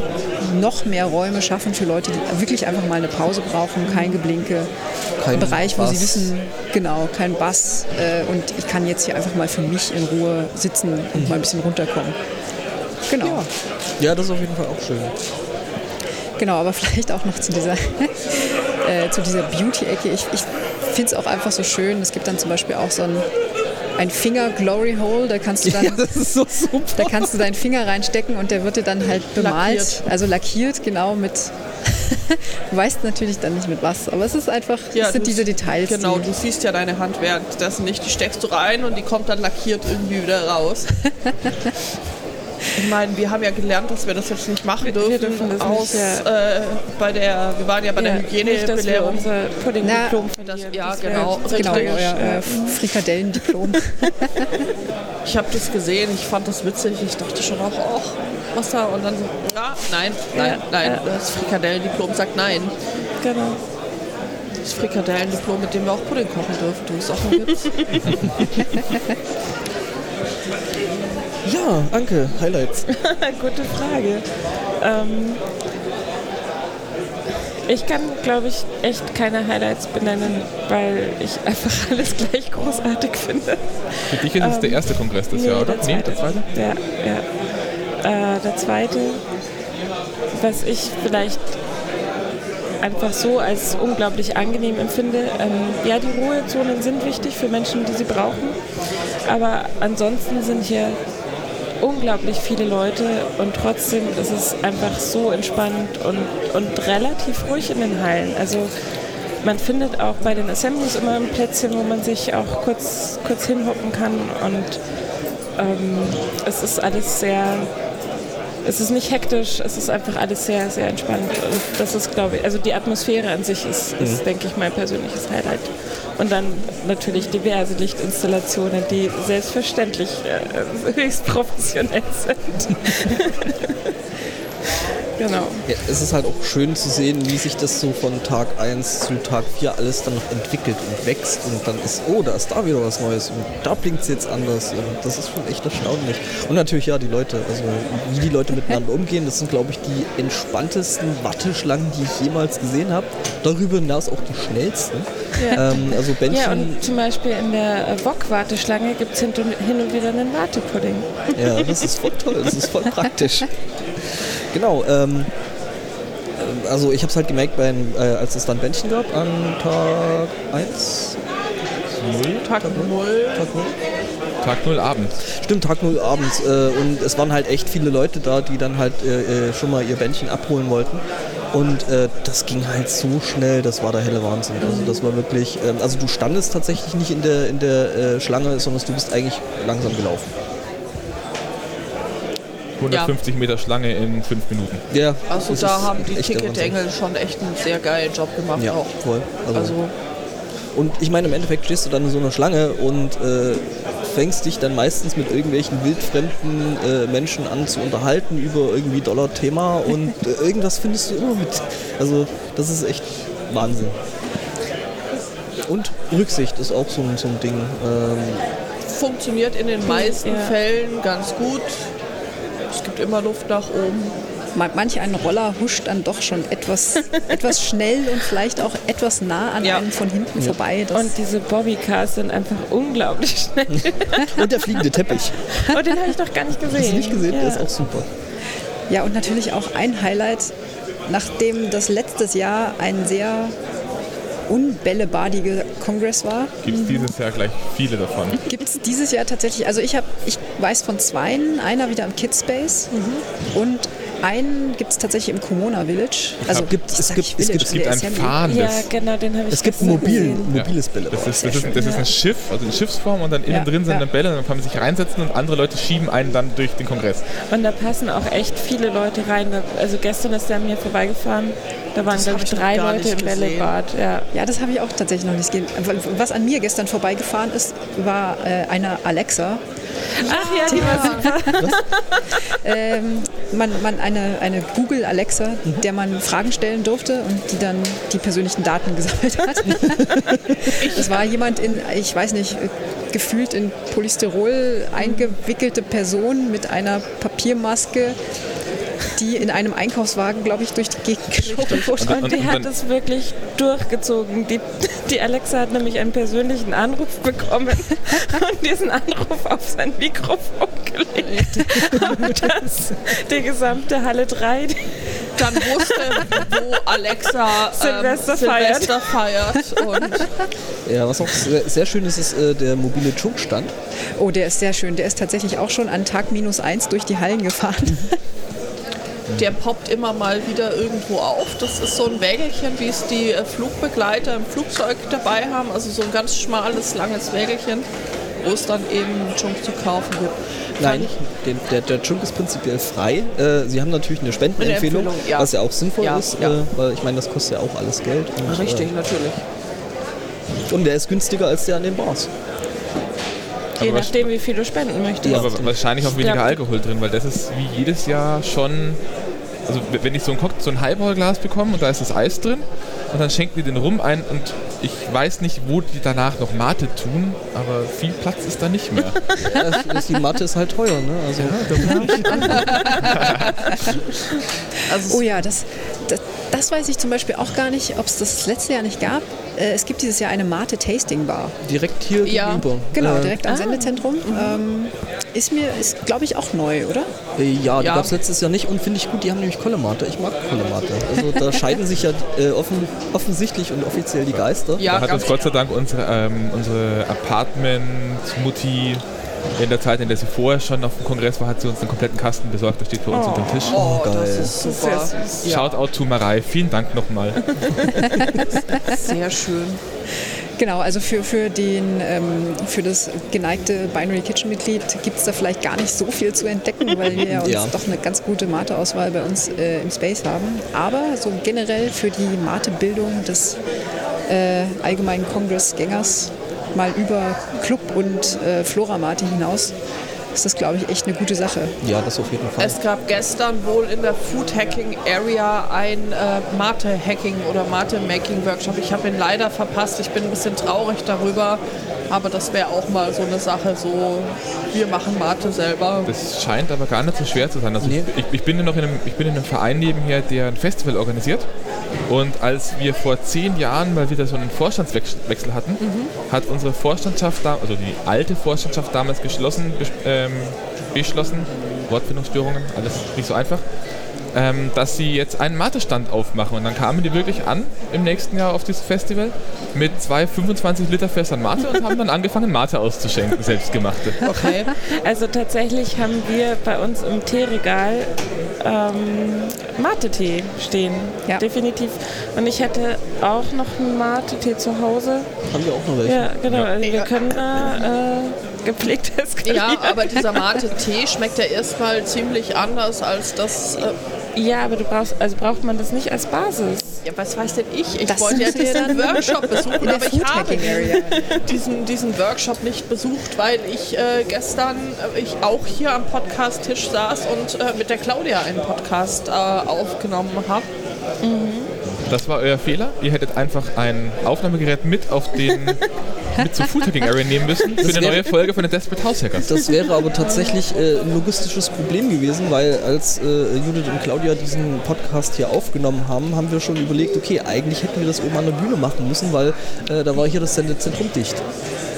noch mehr Räume schaffen für Leute, die wirklich einfach mal eine Pause brauchen, kein Geblinke. Kein Ein Bereich, wo sie wissen, genau, kein Bass. Äh, und ich kann jetzt hier einfach mal für mich in Ruhe sitzen und mal ein bisschen runterkommen. Genau. Ja, das ist auf jeden Fall auch schön. Genau, aber vielleicht auch noch zu dieser, äh, zu dieser Beauty-Ecke. Ich, ich finde es auch einfach so schön. Es gibt dann zum Beispiel auch so ein, ein Finger-Glory-Hole. Da kannst du dann, Ja, das ist so super. da kannst du deinen Finger reinstecken und der wird dir dann halt bemalt, Lackiert. also lackiert, genau mit. du weißt natürlich dann nicht mit was, aber es ist einfach, Ja, es sind diese Details. Genau, die, du siehst ja deine Hand währenddessen nicht. Die steckst du rein und die kommt dann lackiert irgendwie wieder raus. Ich meine, wir haben ja gelernt, dass wir das jetzt nicht machen dürfen. wir dürfen das aus, nicht, äh, bei der, wir waren ja bei der dass wir Hygienebelehrung. unser Pudding-Diplom Das, ja, Das genau. genau, richtig. euer äh, Frikadellendiplom. Ich habe das gesehen, ich fand das witzig. Ich dachte schon auch, oh, was da? Und dann so, ja, nein, nein, Ja, nein. ja. Das Frikadellendiplom sagt nein. Genau. Das Frikadellendiplom, mit dem wir auch Pudding kochen dürfen. Du ist auch ein Witz. Ja, Anke, Highlights. Gute Frage. Ähm, ich kann, glaube ich, echt keine Highlights benennen, weil ich einfach alles gleich großartig finde. Für dich ist es der erste Kongress des Nee, Jahres, oder? der zweite. Nee, der zweite? Ja, ja. Äh, der zweite, was ich vielleicht einfach so als unglaublich angenehm empfinde. Ähm, ja, die Ruhezonen sind wichtig für Menschen, die sie brauchen, aber ansonsten sind hier unglaublich viele Leute und trotzdem ist es einfach so entspannt und, und relativ ruhig in den Hallen. Also man findet auch bei den Assemblies immer ein Plätzchen, wo man sich auch kurz, kurz hinhocken kann und ähm, es ist alles sehr, es ist nicht hektisch, es ist einfach alles sehr, sehr entspannt. Und das ist, glaube ich, also die Atmosphäre an sich ist, ist Mhm. denke ich, mein persönliches Highlight. Und dann natürlich diverse Lichtinstallationen, die selbstverständlich äh, höchst professionell sind. genau. Ja, es ist halt auch schön zu sehen, wie sich das so von Tag 1 zu Tag 4 alles dann noch entwickelt und wächst und dann ist, oh, da ist da wieder was Neues und da blinkt es jetzt anders und das ist schon echt erstaunlich. Und natürlich ja, die Leute, also wie die Leute miteinander umgehen, das sind glaube ich die entspanntesten Watteschlangen, die ich jemals gesehen habe. Darüber hinaus auch die schnellsten. Ja. Ähm, also Bändchen, Ja, und zum Beispiel in der äh, Wok-Warteschlange gibt es hin, und- hin und wieder einen Wartepudding. Ja, das ist voll toll, das ist voll praktisch. Genau, ähm, äh, also ich habe es halt gemerkt, beim, äh, als es dann Bändchen gab an Tag 1, Tag 0. Tag 0. Tag 0 abends. Stimmt, Tag 0 abends. Äh, und es waren halt echt viele Leute da, die dann halt äh, äh, schon mal ihr Bändchen abholen wollten. Und äh, das ging halt so schnell, das war der helle Wahnsinn. Also das war wirklich, ähm, also du standest tatsächlich nicht in der, in der äh, Schlange, sondern du bist eigentlich langsam gelaufen. 150 Meter Schlange in 5 Minuten. Ja, Also das da ist haben die. Ticketengel schon echt einen sehr geilen Job gemacht Ja, auch. voll. Also, Also und ich meine, im Endeffekt stehst du dann in so einer Schlange und äh, fängst dich dann meistens mit irgendwelchen wildfremden äh, Menschen an zu unterhalten über irgendwie Dollar-Thema und äh, irgendwas findest du immer mit. Also das ist echt Wahnsinn. Und Rücksicht ist auch so ein, so ein Ding. Ähm, funktioniert in den meisten Ja. Fällen ganz gut. Es gibt immer Luft nach oben. Ma- Manch ein Roller huscht dann doch schon etwas, etwas schnell und vielleicht auch etwas nah an Ja. einem von hinten vorbei. Das Und diese Bobbycars sind einfach unglaublich schnell. und der fliegende Teppich. Oh, den habe ich noch gar nicht gesehen. Hast du nicht gesehen? Ja. Der ist auch super. Ja, und natürlich auch ein Highlight, nachdem das letztes Jahr ein sehr unbällebadiger Kongress war, Gibt es dieses Jahr gleich viele davon. gibt es dieses Jahr tatsächlich, also ich, hab, ich weiß von zweien, einer wieder im Kidspace und einen gibt es tatsächlich im Komona Village. Also Es gibt- es gibt- es Village, gibt- Es gibt ein fahrendes. Ja, genau, den habe ich Es gibt ein gestern mobil, gesehen. mobiles Bälle. Das ist, das, ist, das ist ja. ein Schiff, also in Schiffsform und dann innen Ja, drin sind ja. dann Bälle und dann kann man sich reinsetzen und andere Leute schieben einen dann durch den Kongress. Und da passen auch echt viele Leute rein. Also gestern ist der mir vorbeigefahren. Da waren, glaube ich, drei Leute im. Bällebad. Ja. Ja, das habe ich auch tatsächlich noch nicht gesehen. Was an mir gestern vorbeigefahren ist, war äh, eine Alexa. Ach ja, die war super. Ähm, man, man eine, eine Google Alexa, der man Fragen stellen durfte und die dann die persönlichen Daten gesammelt hat. Das war jemand in, ich weiß nicht, gefühlt in Polystyrol eingewickelte Person mit einer Papiermaske, die in einem Einkaufswagen, glaube ich, durch die Gegend geschoben wurde. Und- Und die und hat dann- es wirklich durchgezogen. Die, die Alexa hat nämlich einen persönlichen Anruf bekommen und diesen Anruf auf sein Mikrofon gelegt. Und das, die gesamte Halle 3, die Dann wusste, wo Alexa ähm, Silvester Silvester feiert. Und Ja, was auch sehr, sehr schön ist, ist äh, der mobile Chunk-Stand. Oh, der ist sehr schön. Der ist tatsächlich auch schon an Tag minus eins durch die Hallen gefahren. der poppt immer mal wieder irgendwo auf. Das ist so ein Wägelchen, wie es die äh, Flugbegleiter im Flugzeug dabei haben. Also so ein ganz schmales, langes Wägelchen, wo es dann eben Junk zu kaufen gibt. Nein, den, der, der Chunk ist prinzipiell frei. Äh, Sie haben natürlich eine Spendenempfehlung, ja. was ja auch sinnvoll Ja, ist, ja. Äh, weil ich meine, das kostet ja auch alles Geld. Und, Richtig, natürlich. Äh, und der ist günstiger als der an den Bars. Je Aber nachdem, wie viel du spenden möchtest. Ja. Aber wahrscheinlich auch weniger Alkohol drin, weil das ist wie jedes Jahr schon. Also wenn ich so ein, Cock- so ein Highball-Glas bekomme und da ist das Eis drin und dann schenken die den rum ein und ich weiß nicht, wo die danach noch Mate tun, aber viel Platz ist da nicht mehr. Ja, die Mathe ist halt teuer, ne? Also, Also Oh ja, das, das, weiß ich zum Beispiel auch gar nicht, ob es das letzte Jahr nicht gab. Äh, es gibt dieses Jahr eine Mate Tasting Bar. Direkt hier Ja. gegenüber. Genau, Äh, direkt am Sendezentrum. Ähm, ist mir, ist glaube ich auch neu, oder? Äh, Ja, die Ja. gab es letztes Jahr nicht und finde ich gut, die haben nämlich Kollemate. Ich mag Kollemate. Also da scheiden sich ja äh, offen, offensichtlich und offiziell die Geister. Ja, da hat uns Gott sei Dank unsere, ähm, unsere Apartment-Mutti in der Zeit, in der sie vorher schon auf dem Kongress war, hat sie uns einen kompletten Kasten besorgt. Der steht bei uns unter dem Tisch. Oh, geil. das ist super. Sehr süß. Ja, Shoutout to Marei. Vielen Dank nochmal. sehr schön. Genau, also für, für, den, ähm, für das geneigte Binary Kitchen Mitglied gibt es da vielleicht gar nicht so viel zu entdecken, weil wir ja uns Ja. doch eine ganz gute Mate-Auswahl bei uns äh, im Space haben. Aber so generell für die Mate-Bildung des äh, allgemeinen Kongressgängers mal über Club und äh, Flora Mate hinaus ist das, glaube ich, echt eine gute Sache. Ja, das auf jeden Fall. Es gab gestern wohl in der Food Hacking Area ein äh, Mate Hacking oder Mate Making Workshop. Ich habe ihn leider verpasst. Ich bin ein bisschen traurig darüber. Aber das wäre auch mal so eine Sache, so wir machen Mate selber. Das scheint aber gar nicht so schwer zu sein. Also Nee. ich, ich, bin ja noch in einem, ich bin in einem Verein nebenher, der ein Festival organisiert. Und als wir vor zehn Jahren mal wieder so einen Vorstandswechsel hatten, hat unsere Vorstandschaft, also die alte Vorstandschaft damals geschlossen, bes- ähm, beschlossen, Wortfindungsstörungen, alles nicht so einfach, ähm, dass sie jetzt einen Mate-Stand aufmachen. Und dann kamen die wirklich an im nächsten Jahr auf dieses Festival mit zwei 25 Liter Fässern Mate und haben dann angefangen, Mate auszuschenken, selbstgemachte. Okay. Also tatsächlich haben wir bei uns im Teeregal ähm, Mate-Tee stehen. Ja. Definitiv. Und ich hätte auch noch einen Mate-Tee zu Hause. Haben wir auch noch welche. Ja, genau. Also wir Ja. können da äh, gepflegt eskalieren. Ja, aber dieser Mate-Tee schmeckt ja erstmal ziemlich anders als das. Äh, Ja, aber du brauchst, also braucht man das nicht als Basis. ja, was weiß denn ich? Ich Das wollte ja diesen Workshop besuchen, aber ich habe diesen, diesen Workshop nicht besucht, weil ich äh, gestern äh, ich auch hier am Podcast-Tisch saß und äh, mit der Claudia einen Podcast äh, aufgenommen habe. Das war euer Fehler. Ihr hättet einfach ein Aufnahmegerät mit auf den mit zur Food Hacking Area nehmen müssen für eine wäre- neue Folge von den Desperate House Hackers. Das wäre aber tatsächlich äh, ein logistisches Problem gewesen, weil als äh, Judith und Claudia diesen Podcast hier aufgenommen haben, haben wir schon überlegt, okay, eigentlich hätten wir das oben an der Bühne machen müssen, weil äh, da war hier das Sendezentrum dicht.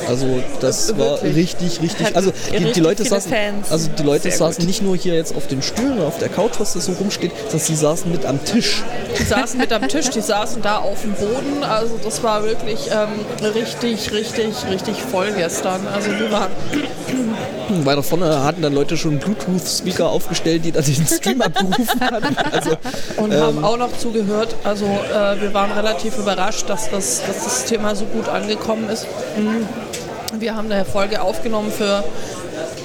Also das Äh, war richtig, richtig. Also die, richtig die Leute saßen, Fans. also die Leute Sehr saßen gut. nicht nur hier jetzt auf den Stühlen, auf der Couch, was da so rumsteht, sondern sie saßen mit am Tisch. Die saßen mit am Tisch, die saßen da auf dem Boden. Also das war wirklich ähm, richtig, richtig, richtig voll gestern. Also wir waren Weiter vorne hatten dann Leute schon Bluetooth-Speaker aufgestellt, die dann den Stream abgerufen hatten. Also und haben auch noch zugehört. Also äh, wir waren relativ überrascht, dass das, dass das Thema so gut angekommen ist. Mhm. Wir haben eine Folge aufgenommen für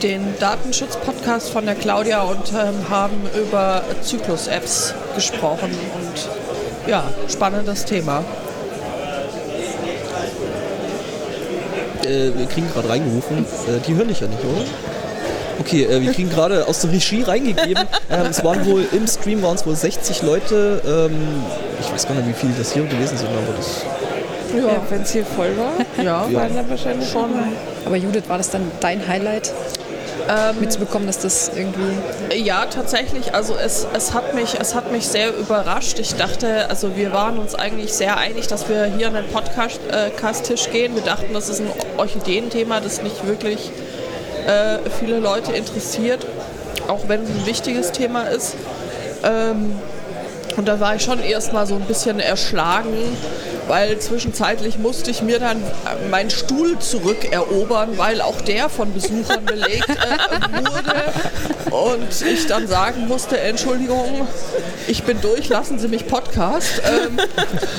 den Datenschutz-Podcast von der Claudia und ähm, haben über Zyklus-Apps gesprochen. Und ja, spannendes Thema. äh, wir kriegen gerade reingerufen. Äh, die hören dich ja nicht, oder? Okay, äh, wir kriegen gerade aus der Regie reingegeben. Ähm, es waren wohl im Stream waren es wohl 60 Leute. Ähm, ich weiß gar nicht, wie viele das hier gewesen sind, aber das. Ja, Wenn es hier voll war, Ja, waren da wahrscheinlich schon. Aber Judith, war das dann dein Highlight, mitzubekommen, dass das irgendwie Ja, tatsächlich. Also es, es, hat mich, es hat mich sehr überrascht. Ich dachte, also wir waren uns eigentlich sehr einig, dass wir hier an den Podcast-Tisch gehen. Wir dachten, das ist ein Orchideenthema, das nicht wirklich äh, viele Leute interessiert, auch wenn es ein wichtiges Thema ist. Ähm, und da war ich schon erstmal so ein bisschen erschlagen, weil zwischenzeitlich musste ich mir dann äh, meinen Stuhl zurückerobern, weil auch der von Besuchern belegt äh, wurde. Und ich dann sagen musste, Entschuldigung, ich bin durch, lassen Sie mich Podcast. Ähm,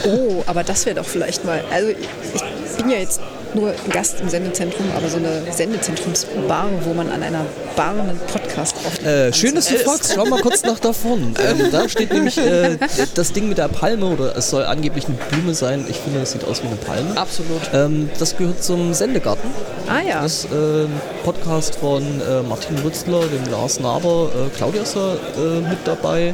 Oh, aber das wäre doch vielleicht mal. Also ich bin ja jetzt nur Gast im Sendezentrum, aber so eine Sendezentrumsbar, wo man an einer Bar einen Podcast aufnimmt. Äh, schön, dass du fragst. Schau mal kurz nach da vorne. Ähm, da steht nämlich äh, das Ding mit der Palme oder es soll angeblich eine Blume sein. Ich finde, es sieht aus wie eine Palme. absolut. Ähm, das gehört zum Sendegarten. Ah ja. Das ist äh, ein Podcast von äh, Martin Rützler, dem Lars Naber. Äh, Claudia ist da äh, mit dabei.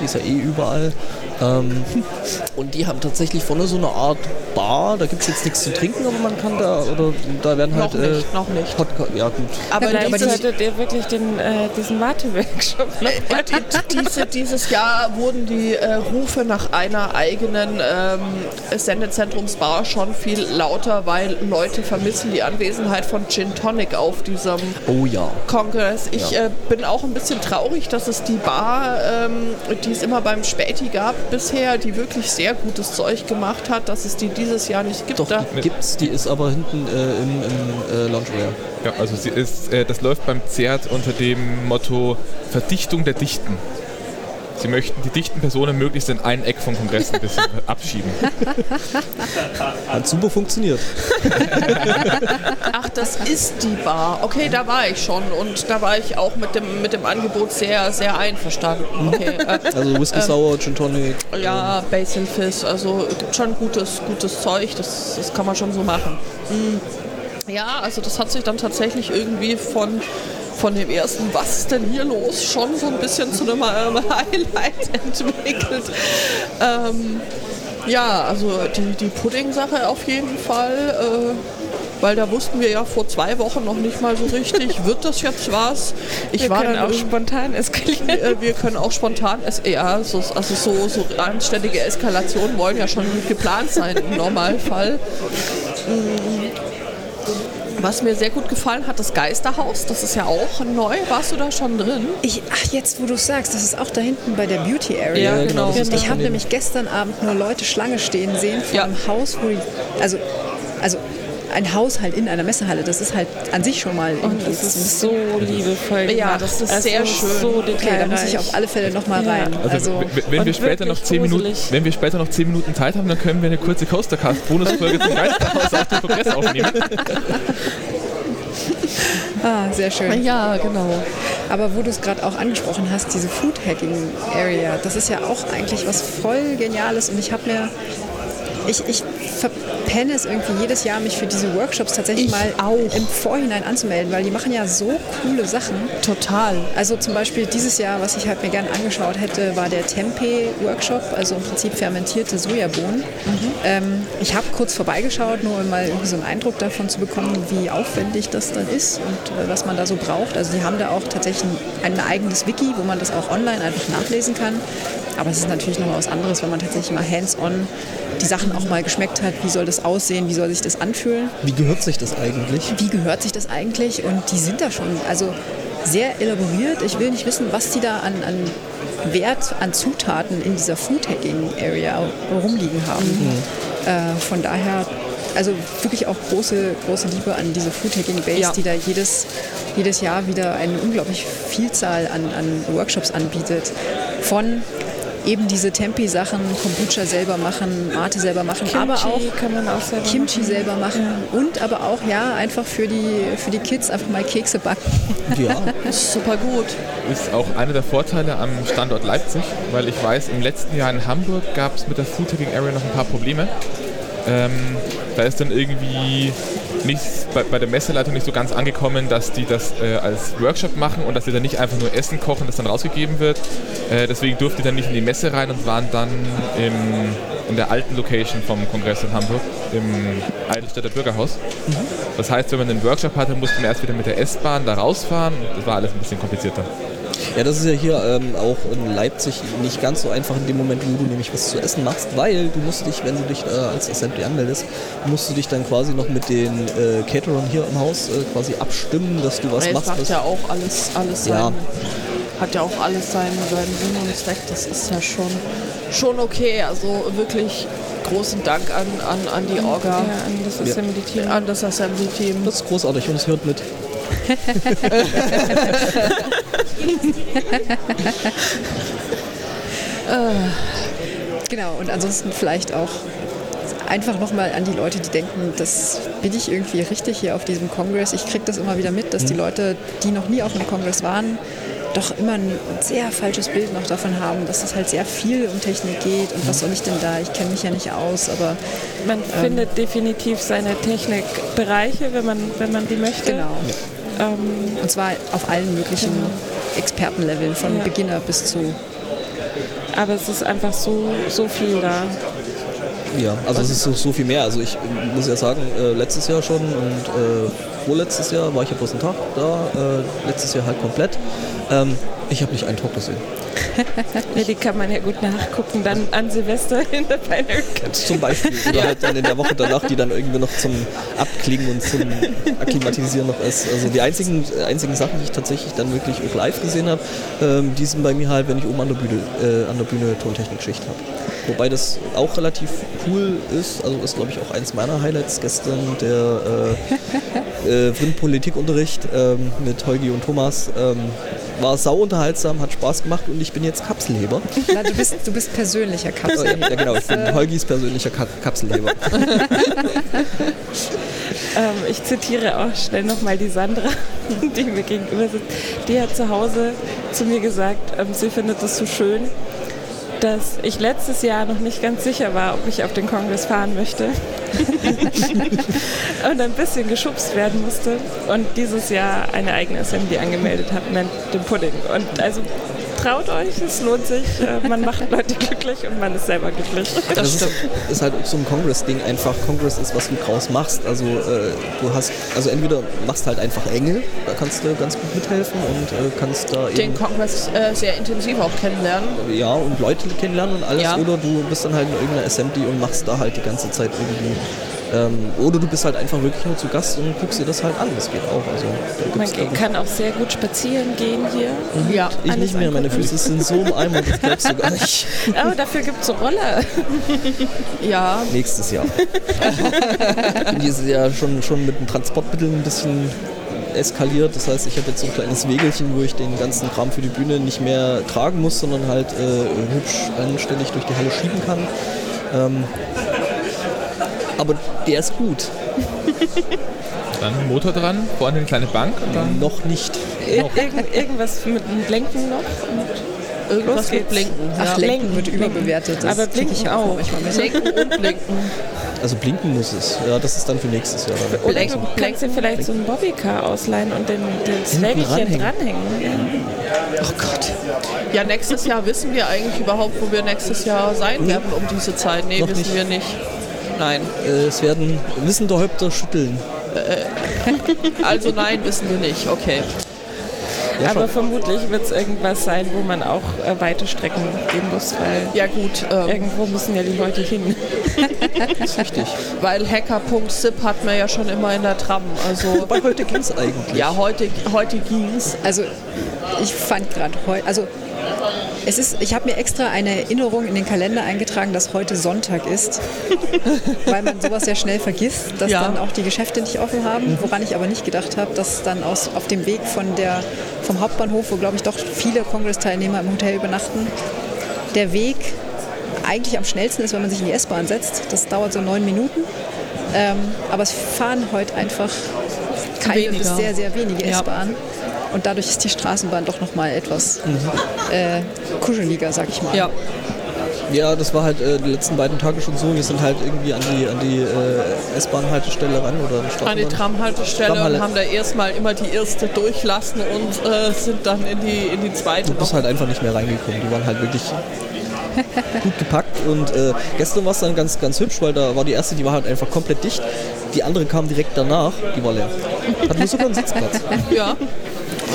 Die ist ja eh überall. Ähm, und die haben tatsächlich vorne so eine Art Bar. Da gibt es jetzt nichts zu trinken, aber man kann dann da? Oder da werden halt. noch nicht, noch nicht. Podca ja, gut. Aber, Vielleicht dieses, solltet ihr wirklich den, äh, diesen Mate-Workshop noch äh, die, diese, dieses Jahr wurden die äh, Rufe nach einer eigenen ähm, Sendezentrumsbar schon viel lauter, weil Leute vermissen die Anwesenheit von Gin Tonic auf diesem Oh ja. Kongress. Ich Ja. äh, bin auch ein bisschen traurig, dass es die Bar, ähm, die es immer beim Späti gab bisher, die wirklich sehr gutes Zeug gemacht hat, dass es die dieses Jahr nicht gibt. Doch, Da, die gibt's, die ist aber hinten äh, im, im äh, Loungewear. Ja, also sie ist, äh, das läuft beim ZERT unter dem Motto Verdichtung der Dichten. Sie möchten die dichten Personen möglichst in ein Eck vom Kongress ein bisschen abschieben. Hat super funktioniert. ach, das ist die Bar. Okay, da war ich schon und da war ich auch mit dem, mit dem Angebot sehr, sehr einverstanden. Okay, äh, Also Whisky Sour, Gin Tonic. Ja, Basil Fizz, also es gibt schon gutes, gutes Zeug, das, das kann man schon so machen. Mm. Ja, also das hat sich dann tatsächlich irgendwie von, von dem ersten Was ist denn hier los schon so ein bisschen zu einem ähm, Highlight entwickelt. Ähm, ja, also die, die Pudding-Sache auf jeden Fall, äh, weil da wussten wir ja vor zwei Wochen noch nicht mal so richtig, wird das jetzt was? Ich Wir war können dann auch spontan eskalieren. äh, wir können auch spontan, es, ja, so, also so, so anständige Eskalationen wollen ja schon geplant sein im Normalfall. Mm. Was mir sehr gut gefallen hat, das Geisterhaus, das ist ja auch neu. Warst du da schon drin? Ich, ach, jetzt wo du es sagst, das ist auch da hinten bei der Beauty Area. Ja, genau. Ich habe daneben. nämlich gestern Abend nur Leute Schlange stehen sehen vor Ja. einem Haus, wo die, also, also ein Haus halt in einer Messehalle, das ist halt an sich schon mal Und irgendwie das ist so liebevoll Ja, das ist Also sehr schön. So Okay, da muss ich auf alle Fälle nochmal Ja. rein. Also, Also, wenn, wir später noch 10 Minuten, wenn wir später noch 10 Minuten Zeit haben, dann können wir eine kurze Coastercast-Bonusfolge zum Geisterhaus auf dem Kongress aufnehmen. ah, sehr schön. Ja, genau. Aber wo du es gerade auch angesprochen hast, diese Food Hacking Area, das ist ja auch eigentlich was voll Geniales und ich habe mir, ich, ich verpenne es irgendwie jedes Jahr, mich für diese Workshops tatsächlich Ich mal auch. im Vorhinein anzumelden, weil die machen ja so coole Sachen. Total. Also zum Beispiel dieses Jahr, was ich halt mir gerne angeschaut hätte, war der Tempeh-Workshop, also im Prinzip fermentierte Sojabohnen. Ähm, ich habe kurz vorbeigeschaut, nur um mal irgendwie so einen Eindruck davon zu bekommen, wie aufwendig das dann ist und äh, was man da so braucht. Also die haben da auch tatsächlich ein, ein eigenes Wiki, wo man das auch online einfach nachlesen kann. Aber es ist natürlich noch mal was anderes, wenn man tatsächlich mal hands-on die Sachen auch mal geschmeckt hat. Wie soll das aussehen? Wie soll sich das anfühlen? Wie gehört sich das eigentlich? wie gehört sich das eigentlich? Und die sind da schon also sehr elaboriert. Ich will nicht wissen, was die da an, an Wert an Zutaten in dieser Food Hacking Area rumliegen haben. Äh, von daher, also wirklich auch große, große Liebe an diese Food Hacking Base, Ja. die da jedes, jedes Jahr wieder eine unglaubliche Vielzahl an, an Workshops anbietet. Von eben diese Tempi-Sachen, Kombucha selber machen, Mate selber machen, Kimchi aber auch kann man auch selber Kimchi machen. selber machen und aber auch ja einfach für die für die Kids einfach mal Kekse backen. Ja. Super gut. Ist auch einer der Vorteile am Standort Leipzig, weil ich weiß, im letzten Jahr in Hamburg gab es mit der Food Hacking Area noch ein paar Probleme. Ähm, da ist dann irgendwie nicht, bei, bei der Messeleitung nicht so ganz angekommen, dass die das äh, als Workshop machen und dass sie dann nicht einfach nur Essen kochen, das dann rausgegeben wird. Äh, deswegen durften die dann nicht in die Messe rein und waren dann im, in der alten Location vom Kongress in Hamburg, im Eidelstädter Bürgerhaus. Das heißt, wenn man einen Workshop hatte, musste man erst wieder mit der S-Bahn da rausfahren. Das war alles ein bisschen komplizierter. Ja, das ist ja hier ähm, auch in Leipzig nicht ganz so einfach in dem Moment, wo du nämlich was zu essen machst, weil du musst dich, wenn du dich äh, als Assembly anmeldest, musst du dich dann quasi noch mit den äh, Caterern hier im Haus äh, quasi abstimmen, dass du was machst. macht was- ja auch alles, alles Ja. seinen, hat ja auch alles seinen, seinen Sinn und Zweck. Das ist ja schon, schon okay. Also wirklich großen Dank an, an, an die Orga, Ja, an das Assembly-Team. an das Assembly-Team. das ist großartig und es hört mit. Genau und ansonsten vielleicht auch einfach nochmal an die Leute, die denken, das bin ich irgendwie richtig hier auf diesem Kongress. Ich kriege das immer wieder mit, dass die Leute, die noch nie auf einem Kongress waren, doch immer ein sehr falsches Bild noch davon haben, dass es halt sehr viel um Technik geht und was soll ich denn da? Ich kenne mich ja nicht aus, aber Man findet definitiv seine Technikbereiche, wenn man, wenn man die möchte. genau. Ähm, Und zwar auf allen möglichen Expertenleveln, von Ja. Beginner bis zu aber es ist einfach so, so viel da. Ja, also es ist so, so viel mehr. Also ich muss ja sagen, äh, letztes Jahr schon und äh, vorletztes Jahr war ich ja bloß einen Tag da, äh, letztes Jahr halt komplett. Ähm, ich habe nicht einen Talk gesehen. Ja, die kann man ja gut nachgucken, dann an Silvester in der Binary Kitchen. Zum Beispiel. Oder halt dann in der Woche danach, die dann irgendwie noch zum Abklingen und zum Akklimatisieren noch ist. Also die einzigen, einzigen Sachen, die ich tatsächlich dann wirklich auch live gesehen habe, ähm, die sind bei mir halt, wenn ich oben an der Bühne, äh, an der Bühne Tontechnik-Schicht habe. Wobei das auch relativ cool ist. Also ist, glaube ich, auch eins meiner Highlights gestern, der äh, äh, Politikunterricht ähm, mit Holgi und Thomas. Ähm, war sau unterhaltsam, hat Spaß gemacht und ich bin jetzt Kapselheber. Na, du, bist, du bist persönlicher Kapselheber. ja, genau, ich bin Holgis persönlicher Ka Kapselheber. ähm, ich zitiere auch schnell nochmal die Sandra, die mir gegenüber sitzt. Die hat zu Hause zu mir gesagt, ähm, sie findet es so schön, dass ich letztes Jahr noch nicht ganz sicher war, ob ich auf den Kongress fahren möchte. und ein bisschen geschubst werden musste und dieses Jahr eine eigene Assembly angemeldet habe mit dem Pudding. Und also traut euch, es lohnt sich. Äh, man macht Leute glücklich und man ist selber glücklich. Das, das ist, ist, halt so ein Congress-Ding einfach. Congress ist, was du draus machst. Also äh, du hast, also entweder machst halt einfach Engel, da kannst du ganz gut mithelfen und äh, kannst da Den Congress äh, sehr intensiv auch kennenlernen. Ja, und Leute kennenlernen und alles. Ja. Oder du bist dann halt in irgendeiner Assembly und machst da halt die ganze Zeit irgendwie ähm, oder du bist halt einfach wirklich nur zu Gast und guckst dir das halt an. Das geht auch. Also, Man kann auch sehr gut spazieren gehen hier. Mhm. Ja, ich nicht mehr. Meine Füße sind so im Eimer, das glaubst du gar nicht. Aber oh, dafür gibt es so Roller. ja. Nächstes Jahr. ich bin dieses Jahr schon, schon mit den Transportmitteln ein bisschen eskaliert. Das heißt, ich habe jetzt so ein kleines Wegelchen, wo ich den ganzen Kram für die Bühne nicht mehr tragen muss, sondern halt äh, hübsch anständig durch die Halle schieben kann. Ähm, aber der ist gut. Dann Motor dran, vorne eine kleine Bank und dann noch nicht. Ir irgend, irgendwas mit dem Blinken noch? Irgendwas mit Blinken. Ach, ja. Lenken wird überbewertet. Das Aber Blinken ich auch. Lenken und Blinken. Also blinken muss es. Ja, das ist dann für nächstes Jahr. Dann. Oder du kannst dir vielleicht so ein Bobbycar ausleihen und den, den Släbchen dranhängen. dranhängen. Ja. Oh Gott. Ja, nächstes Jahr wissen wir eigentlich überhaupt, wo wir nächstes Jahr sein werden um diese Zeit. Nee, Noch wissen nicht. wir nicht. Nein. Äh, es werden wissende Häupter schütteln. Äh, also nein, wissen wir nicht. Okay. Ja, Aber vermutlich wird es irgendwas sein, wo man auch äh, weite Strecken gehen muss, weil ja gut, ähm, irgendwo müssen ja die Leute hin. das ist richtig. Weil Hacker.zip hat man ja schon immer in der Tram. Also Wobei heute ging es eigentlich. Ja, heute, heute ging es. Also ich fand gerade heute, also es ist, ich habe mir extra eine Erinnerung in den Kalender eingetragen, dass heute Sonntag ist, weil man sowas sehr schnell vergisst, dass ja. dann auch die Geschäfte nicht offen haben. Woran ich aber nicht gedacht habe, dass dann aus, auf dem Weg von der, vom Hauptbahnhof, wo glaube ich doch viele Kongressteilnehmer im Hotel übernachten, der Weg eigentlich am schnellsten ist, wenn man sich in die S-Bahn setzt. Das dauert so neun Minuten. Ähm, aber es fahren heute einfach keine Weniger. bis sehr, sehr wenige ja. Und dadurch ist die Straßenbahn doch nochmal etwas mhm. äh, kuscheliger, sag ich mal. Ja. Ja, das war halt äh, die letzten beiden Tage schon so. Wir sind halt irgendwie an die, an die äh, S-Bahn-Haltestelle ran oder An die Tram-Haltestelle und haben da erstmal immer die erste durchlassen und äh, sind dann in die, in die zweite. Du bist noch. halt einfach nicht mehr reingekommen. Die waren halt wirklich gut gepackt und äh, gestern war es dann ganz, ganz hübsch, weil da war die erste, die war halt einfach komplett dicht. Die andere kam direkt danach, die war leer. Hat nur sogar einen Sitzplatz. Ja.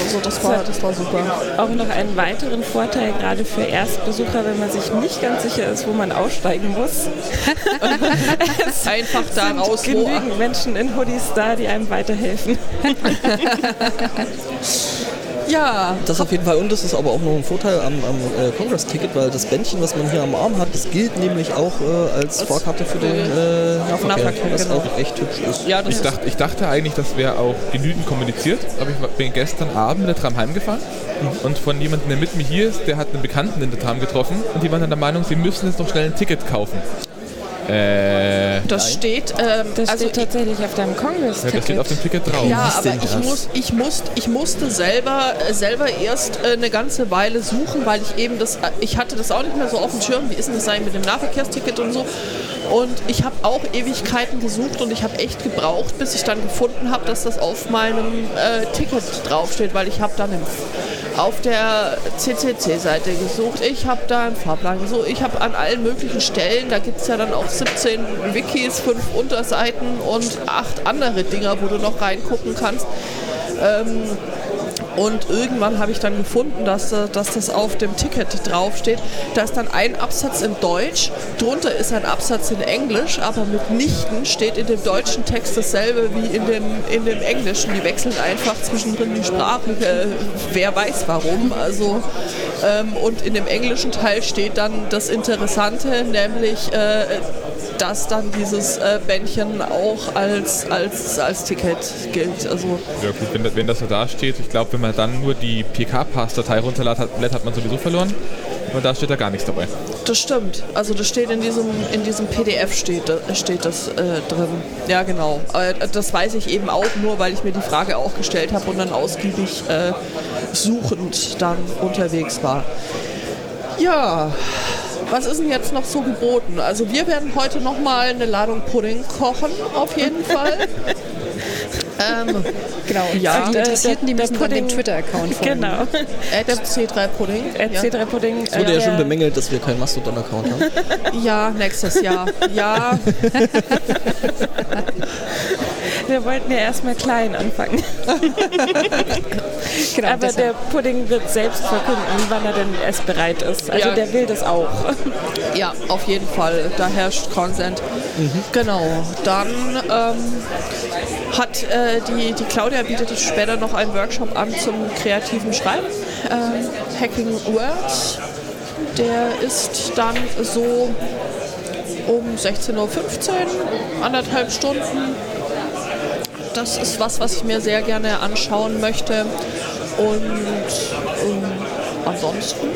Also das war, das war super. Auch noch einen weiteren Vorteil, gerade für Erstbesucher, wenn man sich nicht ganz sicher ist, wo man aussteigen muss. Einfach da raus. genügend Menschen in Hoodies da, die einem weiterhelfen. Ja. Das auf jeden Fall. Und das ist aber auch noch ein Vorteil am, am äh, Congress-Ticket, weil das Bändchen, was man hier am Arm hat, das gilt nämlich auch äh, als, Fahrkarte für den äh, Nahverkehr, Nahverkehr, was genau. auch echt hübsch ist. Ja, ich, dachte, ich dachte eigentlich, das wäre auch genügend kommuniziert, aber ich bin gestern Abend mit der Tram heimgefahren mhm. und von jemandem, der mit mir hier ist, der hat einen Bekannten in der Tram getroffen und die waren dann der Meinung, sie müssen jetzt noch schnell ein Ticket kaufen. Äh, das steht, ähm, das also steht tatsächlich auf deinem kongress Ja, das steht auf dem Ticket drauf. Ja, aber ich, muss, ich, muss, ich musste selber, selber erst äh, eine ganze Weile suchen, weil ich eben das, äh, ich hatte das auch nicht mehr so auf dem Schirm, wie ist denn das eigentlich mit dem Nahverkehrsticket und so. Und ich habe auch Ewigkeiten gesucht und ich habe echt gebraucht, bis ich dann gefunden habe, dass das auf meinem äh, Ticket draufsteht, weil ich habe dann im auf der CCC-Seite gesucht, ich habe da einen Fahrplan gesucht, ich habe an allen möglichen Stellen, da gibt es ja dann auch 17 Wikis, fünf Unterseiten und acht andere Dinger, wo du noch reingucken kannst. Ähm, und irgendwann habe ich dann gefunden, dass, äh, dass das auf dem Ticket draufsteht. Da ist dann ein Absatz in Deutsch, drunter ist ein Absatz in Englisch, aber mitnichten steht in dem deutschen Text dasselbe wie in dem, in dem Englischen. Die wechseln einfach zwischendrin die Sprache, äh, wer weiß warum. Also, ähm, und in dem englischen Teil steht dann das Interessante, nämlich äh, dass dann dieses äh, Bändchen auch als, als, als Ticket gilt. Also Ja gut, wenn, wenn das so dasteht, ich glaube, wenn man dann nur die PK-Pass-Datei runterlädt, hat, hat man sowieso verloren. Und da steht da gar nichts dabei. das stimmt. Also das steht in diesem, in diesem PDF steht, da- steht das äh, drin. Ja genau. Äh, das weiß ich eben auch nur, weil ich mir die Frage auch gestellt habe und dann ausgiebig äh, suchend dann unterwegs war. Ja, was ist denn jetzt noch so geboten? Also wir werden heute noch mal eine Ladung Pudding kochen, auf jeden Fall. ähm, Genau, und Ja. die Interessierten, die müssen dann dem Pudding- Twitter-Account folgen. Genau. at C3-Pudding. Ja. C3-Pudding. Es wurde ja schon bemängelt, dass wir keinen Mastodon-Account haben. Ja, nächstes Jahr. Ja, Wir wollten ja erstmal klein anfangen. Genau, Aber deshalb- der Pudding wird selbst verkünden, wann er denn erst bereit ist. Also Ja. der will das auch. Ja, auf jeden Fall. Da herrscht Consent. Genau. Dann ähm, hat äh, die, die Claudia bietet später noch einen Workshop an zum kreativen Schreiben. Ähm, Hacking Words. Der ist dann so um 16.15 Uhr, anderthalb Stunden. Das ist was, was ich mir sehr gerne anschauen möchte. Und ähm, ansonsten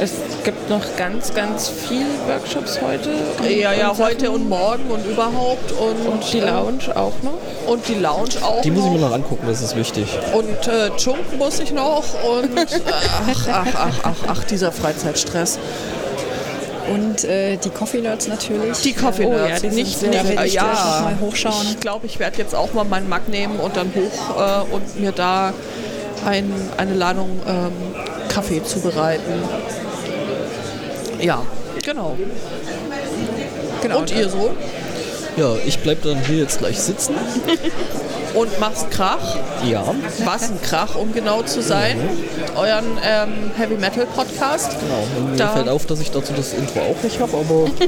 Es gibt noch ganz, ganz viele Workshops heute. Ja, ja, und heute und morgen und überhaupt. Und, Und die äh, Lounge auch noch. Und die Lounge auch. Die muss ich mir noch. angucken, das ist wichtig. Und äh, Junk muss ich noch. Und äh, ach, ach, ach, ach, ach, dieser Freizeitstress. Und äh, die Coffee Nerds natürlich. Die Coffee Oh ja, Nerds. die sind nicht, sehr, äh, ich ja. mal hochschauen. Ich glaube, ich werde jetzt auch mal meinen Mac nehmen und dann hoch äh, und mir da ein, eine Ladung ähm, Kaffee zubereiten. Ja, genau. Genau, Und ihr so? Ja, ich bleib dann hier jetzt gleich sitzen. Und machst Krach? Ja, Was ein Krach, um genau zu sein. Euren ähm, Heavy Metal Podcast. genau. Und mir Da- fällt auf, dass ich dazu das Intro auch nicht habe, aber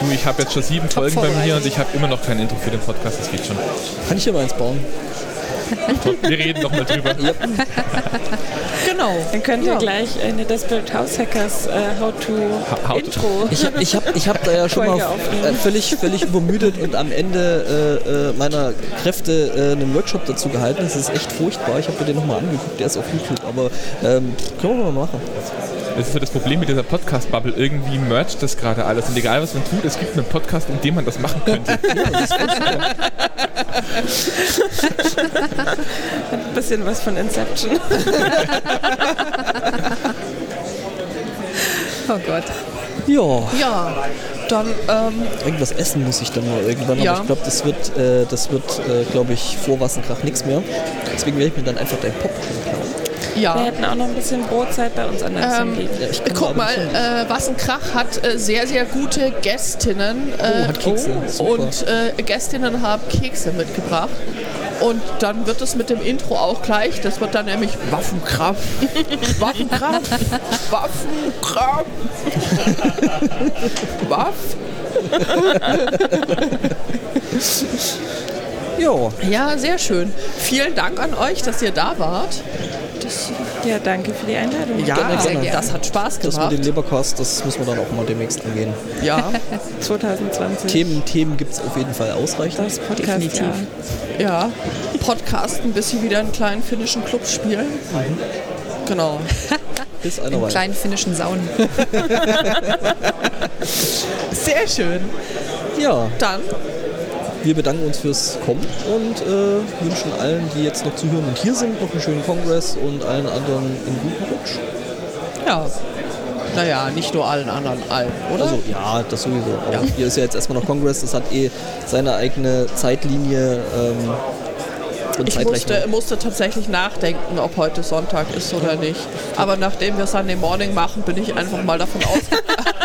Du, ich habe jetzt schon sieben Folgen bei mir und ich habe immer noch kein Intro für den Podcast, das geht schon. kann ich hier mal eins bauen. Wir reden noch mal drüber. Genau. Dann könnt ihr Ja. gleich eine Desperate House Hackers äh, How to How to- Intro. Ich habe ich hab, ich hab da ja schon mal äh, völlig, völlig übermüdet und am Ende äh, äh, meiner Kräfte äh, einen Workshop dazu gehalten. Das ist echt furchtbar. Ich habe mir den nochmal angeguckt, der ist auf YouTube, aber ähm, können wir mal machen. Das ist so das Problem mit dieser Podcast-Bubble. Irgendwie mercht das gerade alles. Und egal, was man tut, es gibt einen Podcast, in dem man das machen könnte. Ein bisschen was von Inception. Oh Gott. Ja, Ja, dann ähm, irgendwas essen muss ich dann mal irgendwann, Ja. aber ich glaube, das wird, äh, das wird äh, glaube ich, vor Wassenkrach nichts mehr. Deswegen werde ich mir dann einfach dein Popcorn klauen. Wir ja. hätten auch noch ein bisschen Brotzeit bei uns an der Ähm. Ja, kann Guck mal, äh, was ein Krach hat äh, sehr, sehr gute Gästinnen. Äh, Oh, hat Kekse. Super. und äh, Gästinnen haben Kekse mitgebracht. Und dann wird es mit dem Intro auch gleich. Das wird dann nämlich Waffenkraft. Waffenkraft. Waffenkraft. Waff. Ja, Ja, sehr schön. Vielen Dank an euch, dass ihr da wart. Das, Ja, danke für die Einladung. ja, Gerne, gerne. das hat Spaß das mit gemacht. dem Lebercast, das müssen wir dann auch mal demnächst angehen. Ja, 2020. Themen, Themen gibt es auf jeden Fall ausreichend. Das Podcast, Definitiv. ja. ja. Podcasten, bis sie wieder in kleinen finnischen Clubs spielen. Genau. Bis einer In kleinen finnischen Saunen. Sehr schön. Ja, Dann wir bedanken uns fürs Kommen und äh, wünschen allen, die jetzt noch zuhören und hier sind, noch einen schönen Kongress und allen anderen einen guten Rutsch. Ja. Naja, nicht nur allen anderen, allen, oder? Also ja, das sowieso. Aber hier ist ja jetzt erstmal noch Kongress, das hat eh seine eigene Zeitlinie. Ähm, Ich musste, musste tatsächlich nachdenken, ob heute Sonntag ist oder nicht. Aber nachdem wir Sunday Morning machen, bin ich einfach mal davon ausgegangen.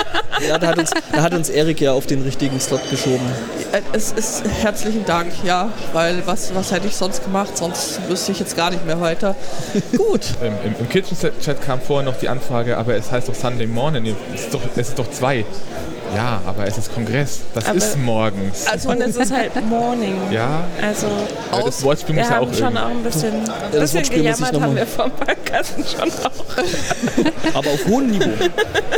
Ja, da hat, uns, da hat uns Erik ja auf den richtigen Slot geschoben. Äh, es ist herzlichen Dank, ja, weil was, was hätte ich sonst gemacht? Sonst wüsste ich jetzt gar nicht mehr weiter. Gut. Im, im, Im Kitchen-Chat kam vorher noch die Anfrage, aber es heißt doch Sunday Morning. Es ist doch, es ist doch zwei. Ja, aber es ist Kongress. Das Aber- ist morgens. Also Und es ist halt Morning. Ja, Also ja das Wortspiel muss ja auch schon irgendwie. auch ein bisschen, das bisschen noch haben wir vom Podcasten schon auch. Aber auf hohem Niveau.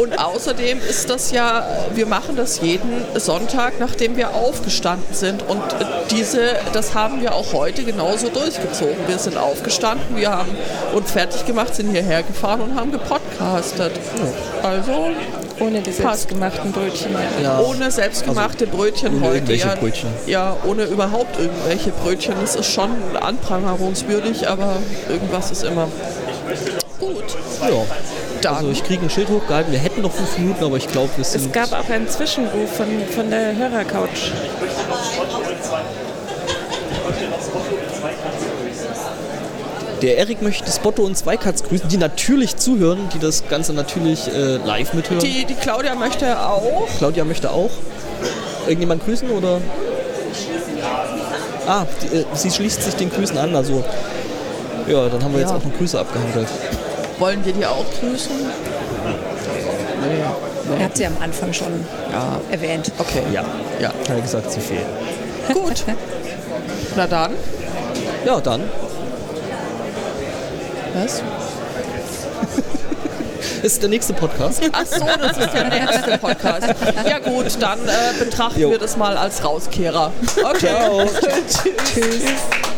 Und außerdem ist das ja, wir machen das jeden Sonntag, nachdem wir aufgestanden sind. Und diese, das haben wir auch heute genauso durchgezogen. Wir sind aufgestanden, wir haben uns fertig gemacht, sind hierher gefahren und haben gepodcastet. Also Ohne die selbstgemachten Brötchen. Ja. ohne selbstgemachte Brötchen ohne heute. ja, Brötchen. ja, ohne überhaupt irgendwelche Brötchen. Das ist schon anprangerungswürdig, aber irgendwas ist immer gut. Ja. Dann Also ich kriege ein Schild hochgehalten. Wir hätten noch fünf Minuten, aber ich glaube, wir Es sind... gab auch einen Zwischenruf von, von der Hörercouch. Der Erik möchte Spotto und Zweikatz grüßen, die natürlich zuhören, die das Ganze natürlich äh, live mithören. die, die Claudia möchte auch. Claudia möchte auch. Irgendjemand grüßen oder? Ah, die, äh, sie schließt sich den Grüßen an. Also ja, dann haben wir jetzt Ja. auch noch Grüße abgehandelt. Wollen wir die auch grüßen? Ihr habt sie am Anfang schon Ja. erwähnt. Okay. Ja, Ja. hat gesagt, zu viel. Gut. Na dann. Ja, dann. Was? Ist der nächste Podcast. Ach so, das ist der nächste Podcast. Ja gut, dann äh, betrachten Jo. wir das mal als Rauskehrer. Okay. Ciao. Tschüss.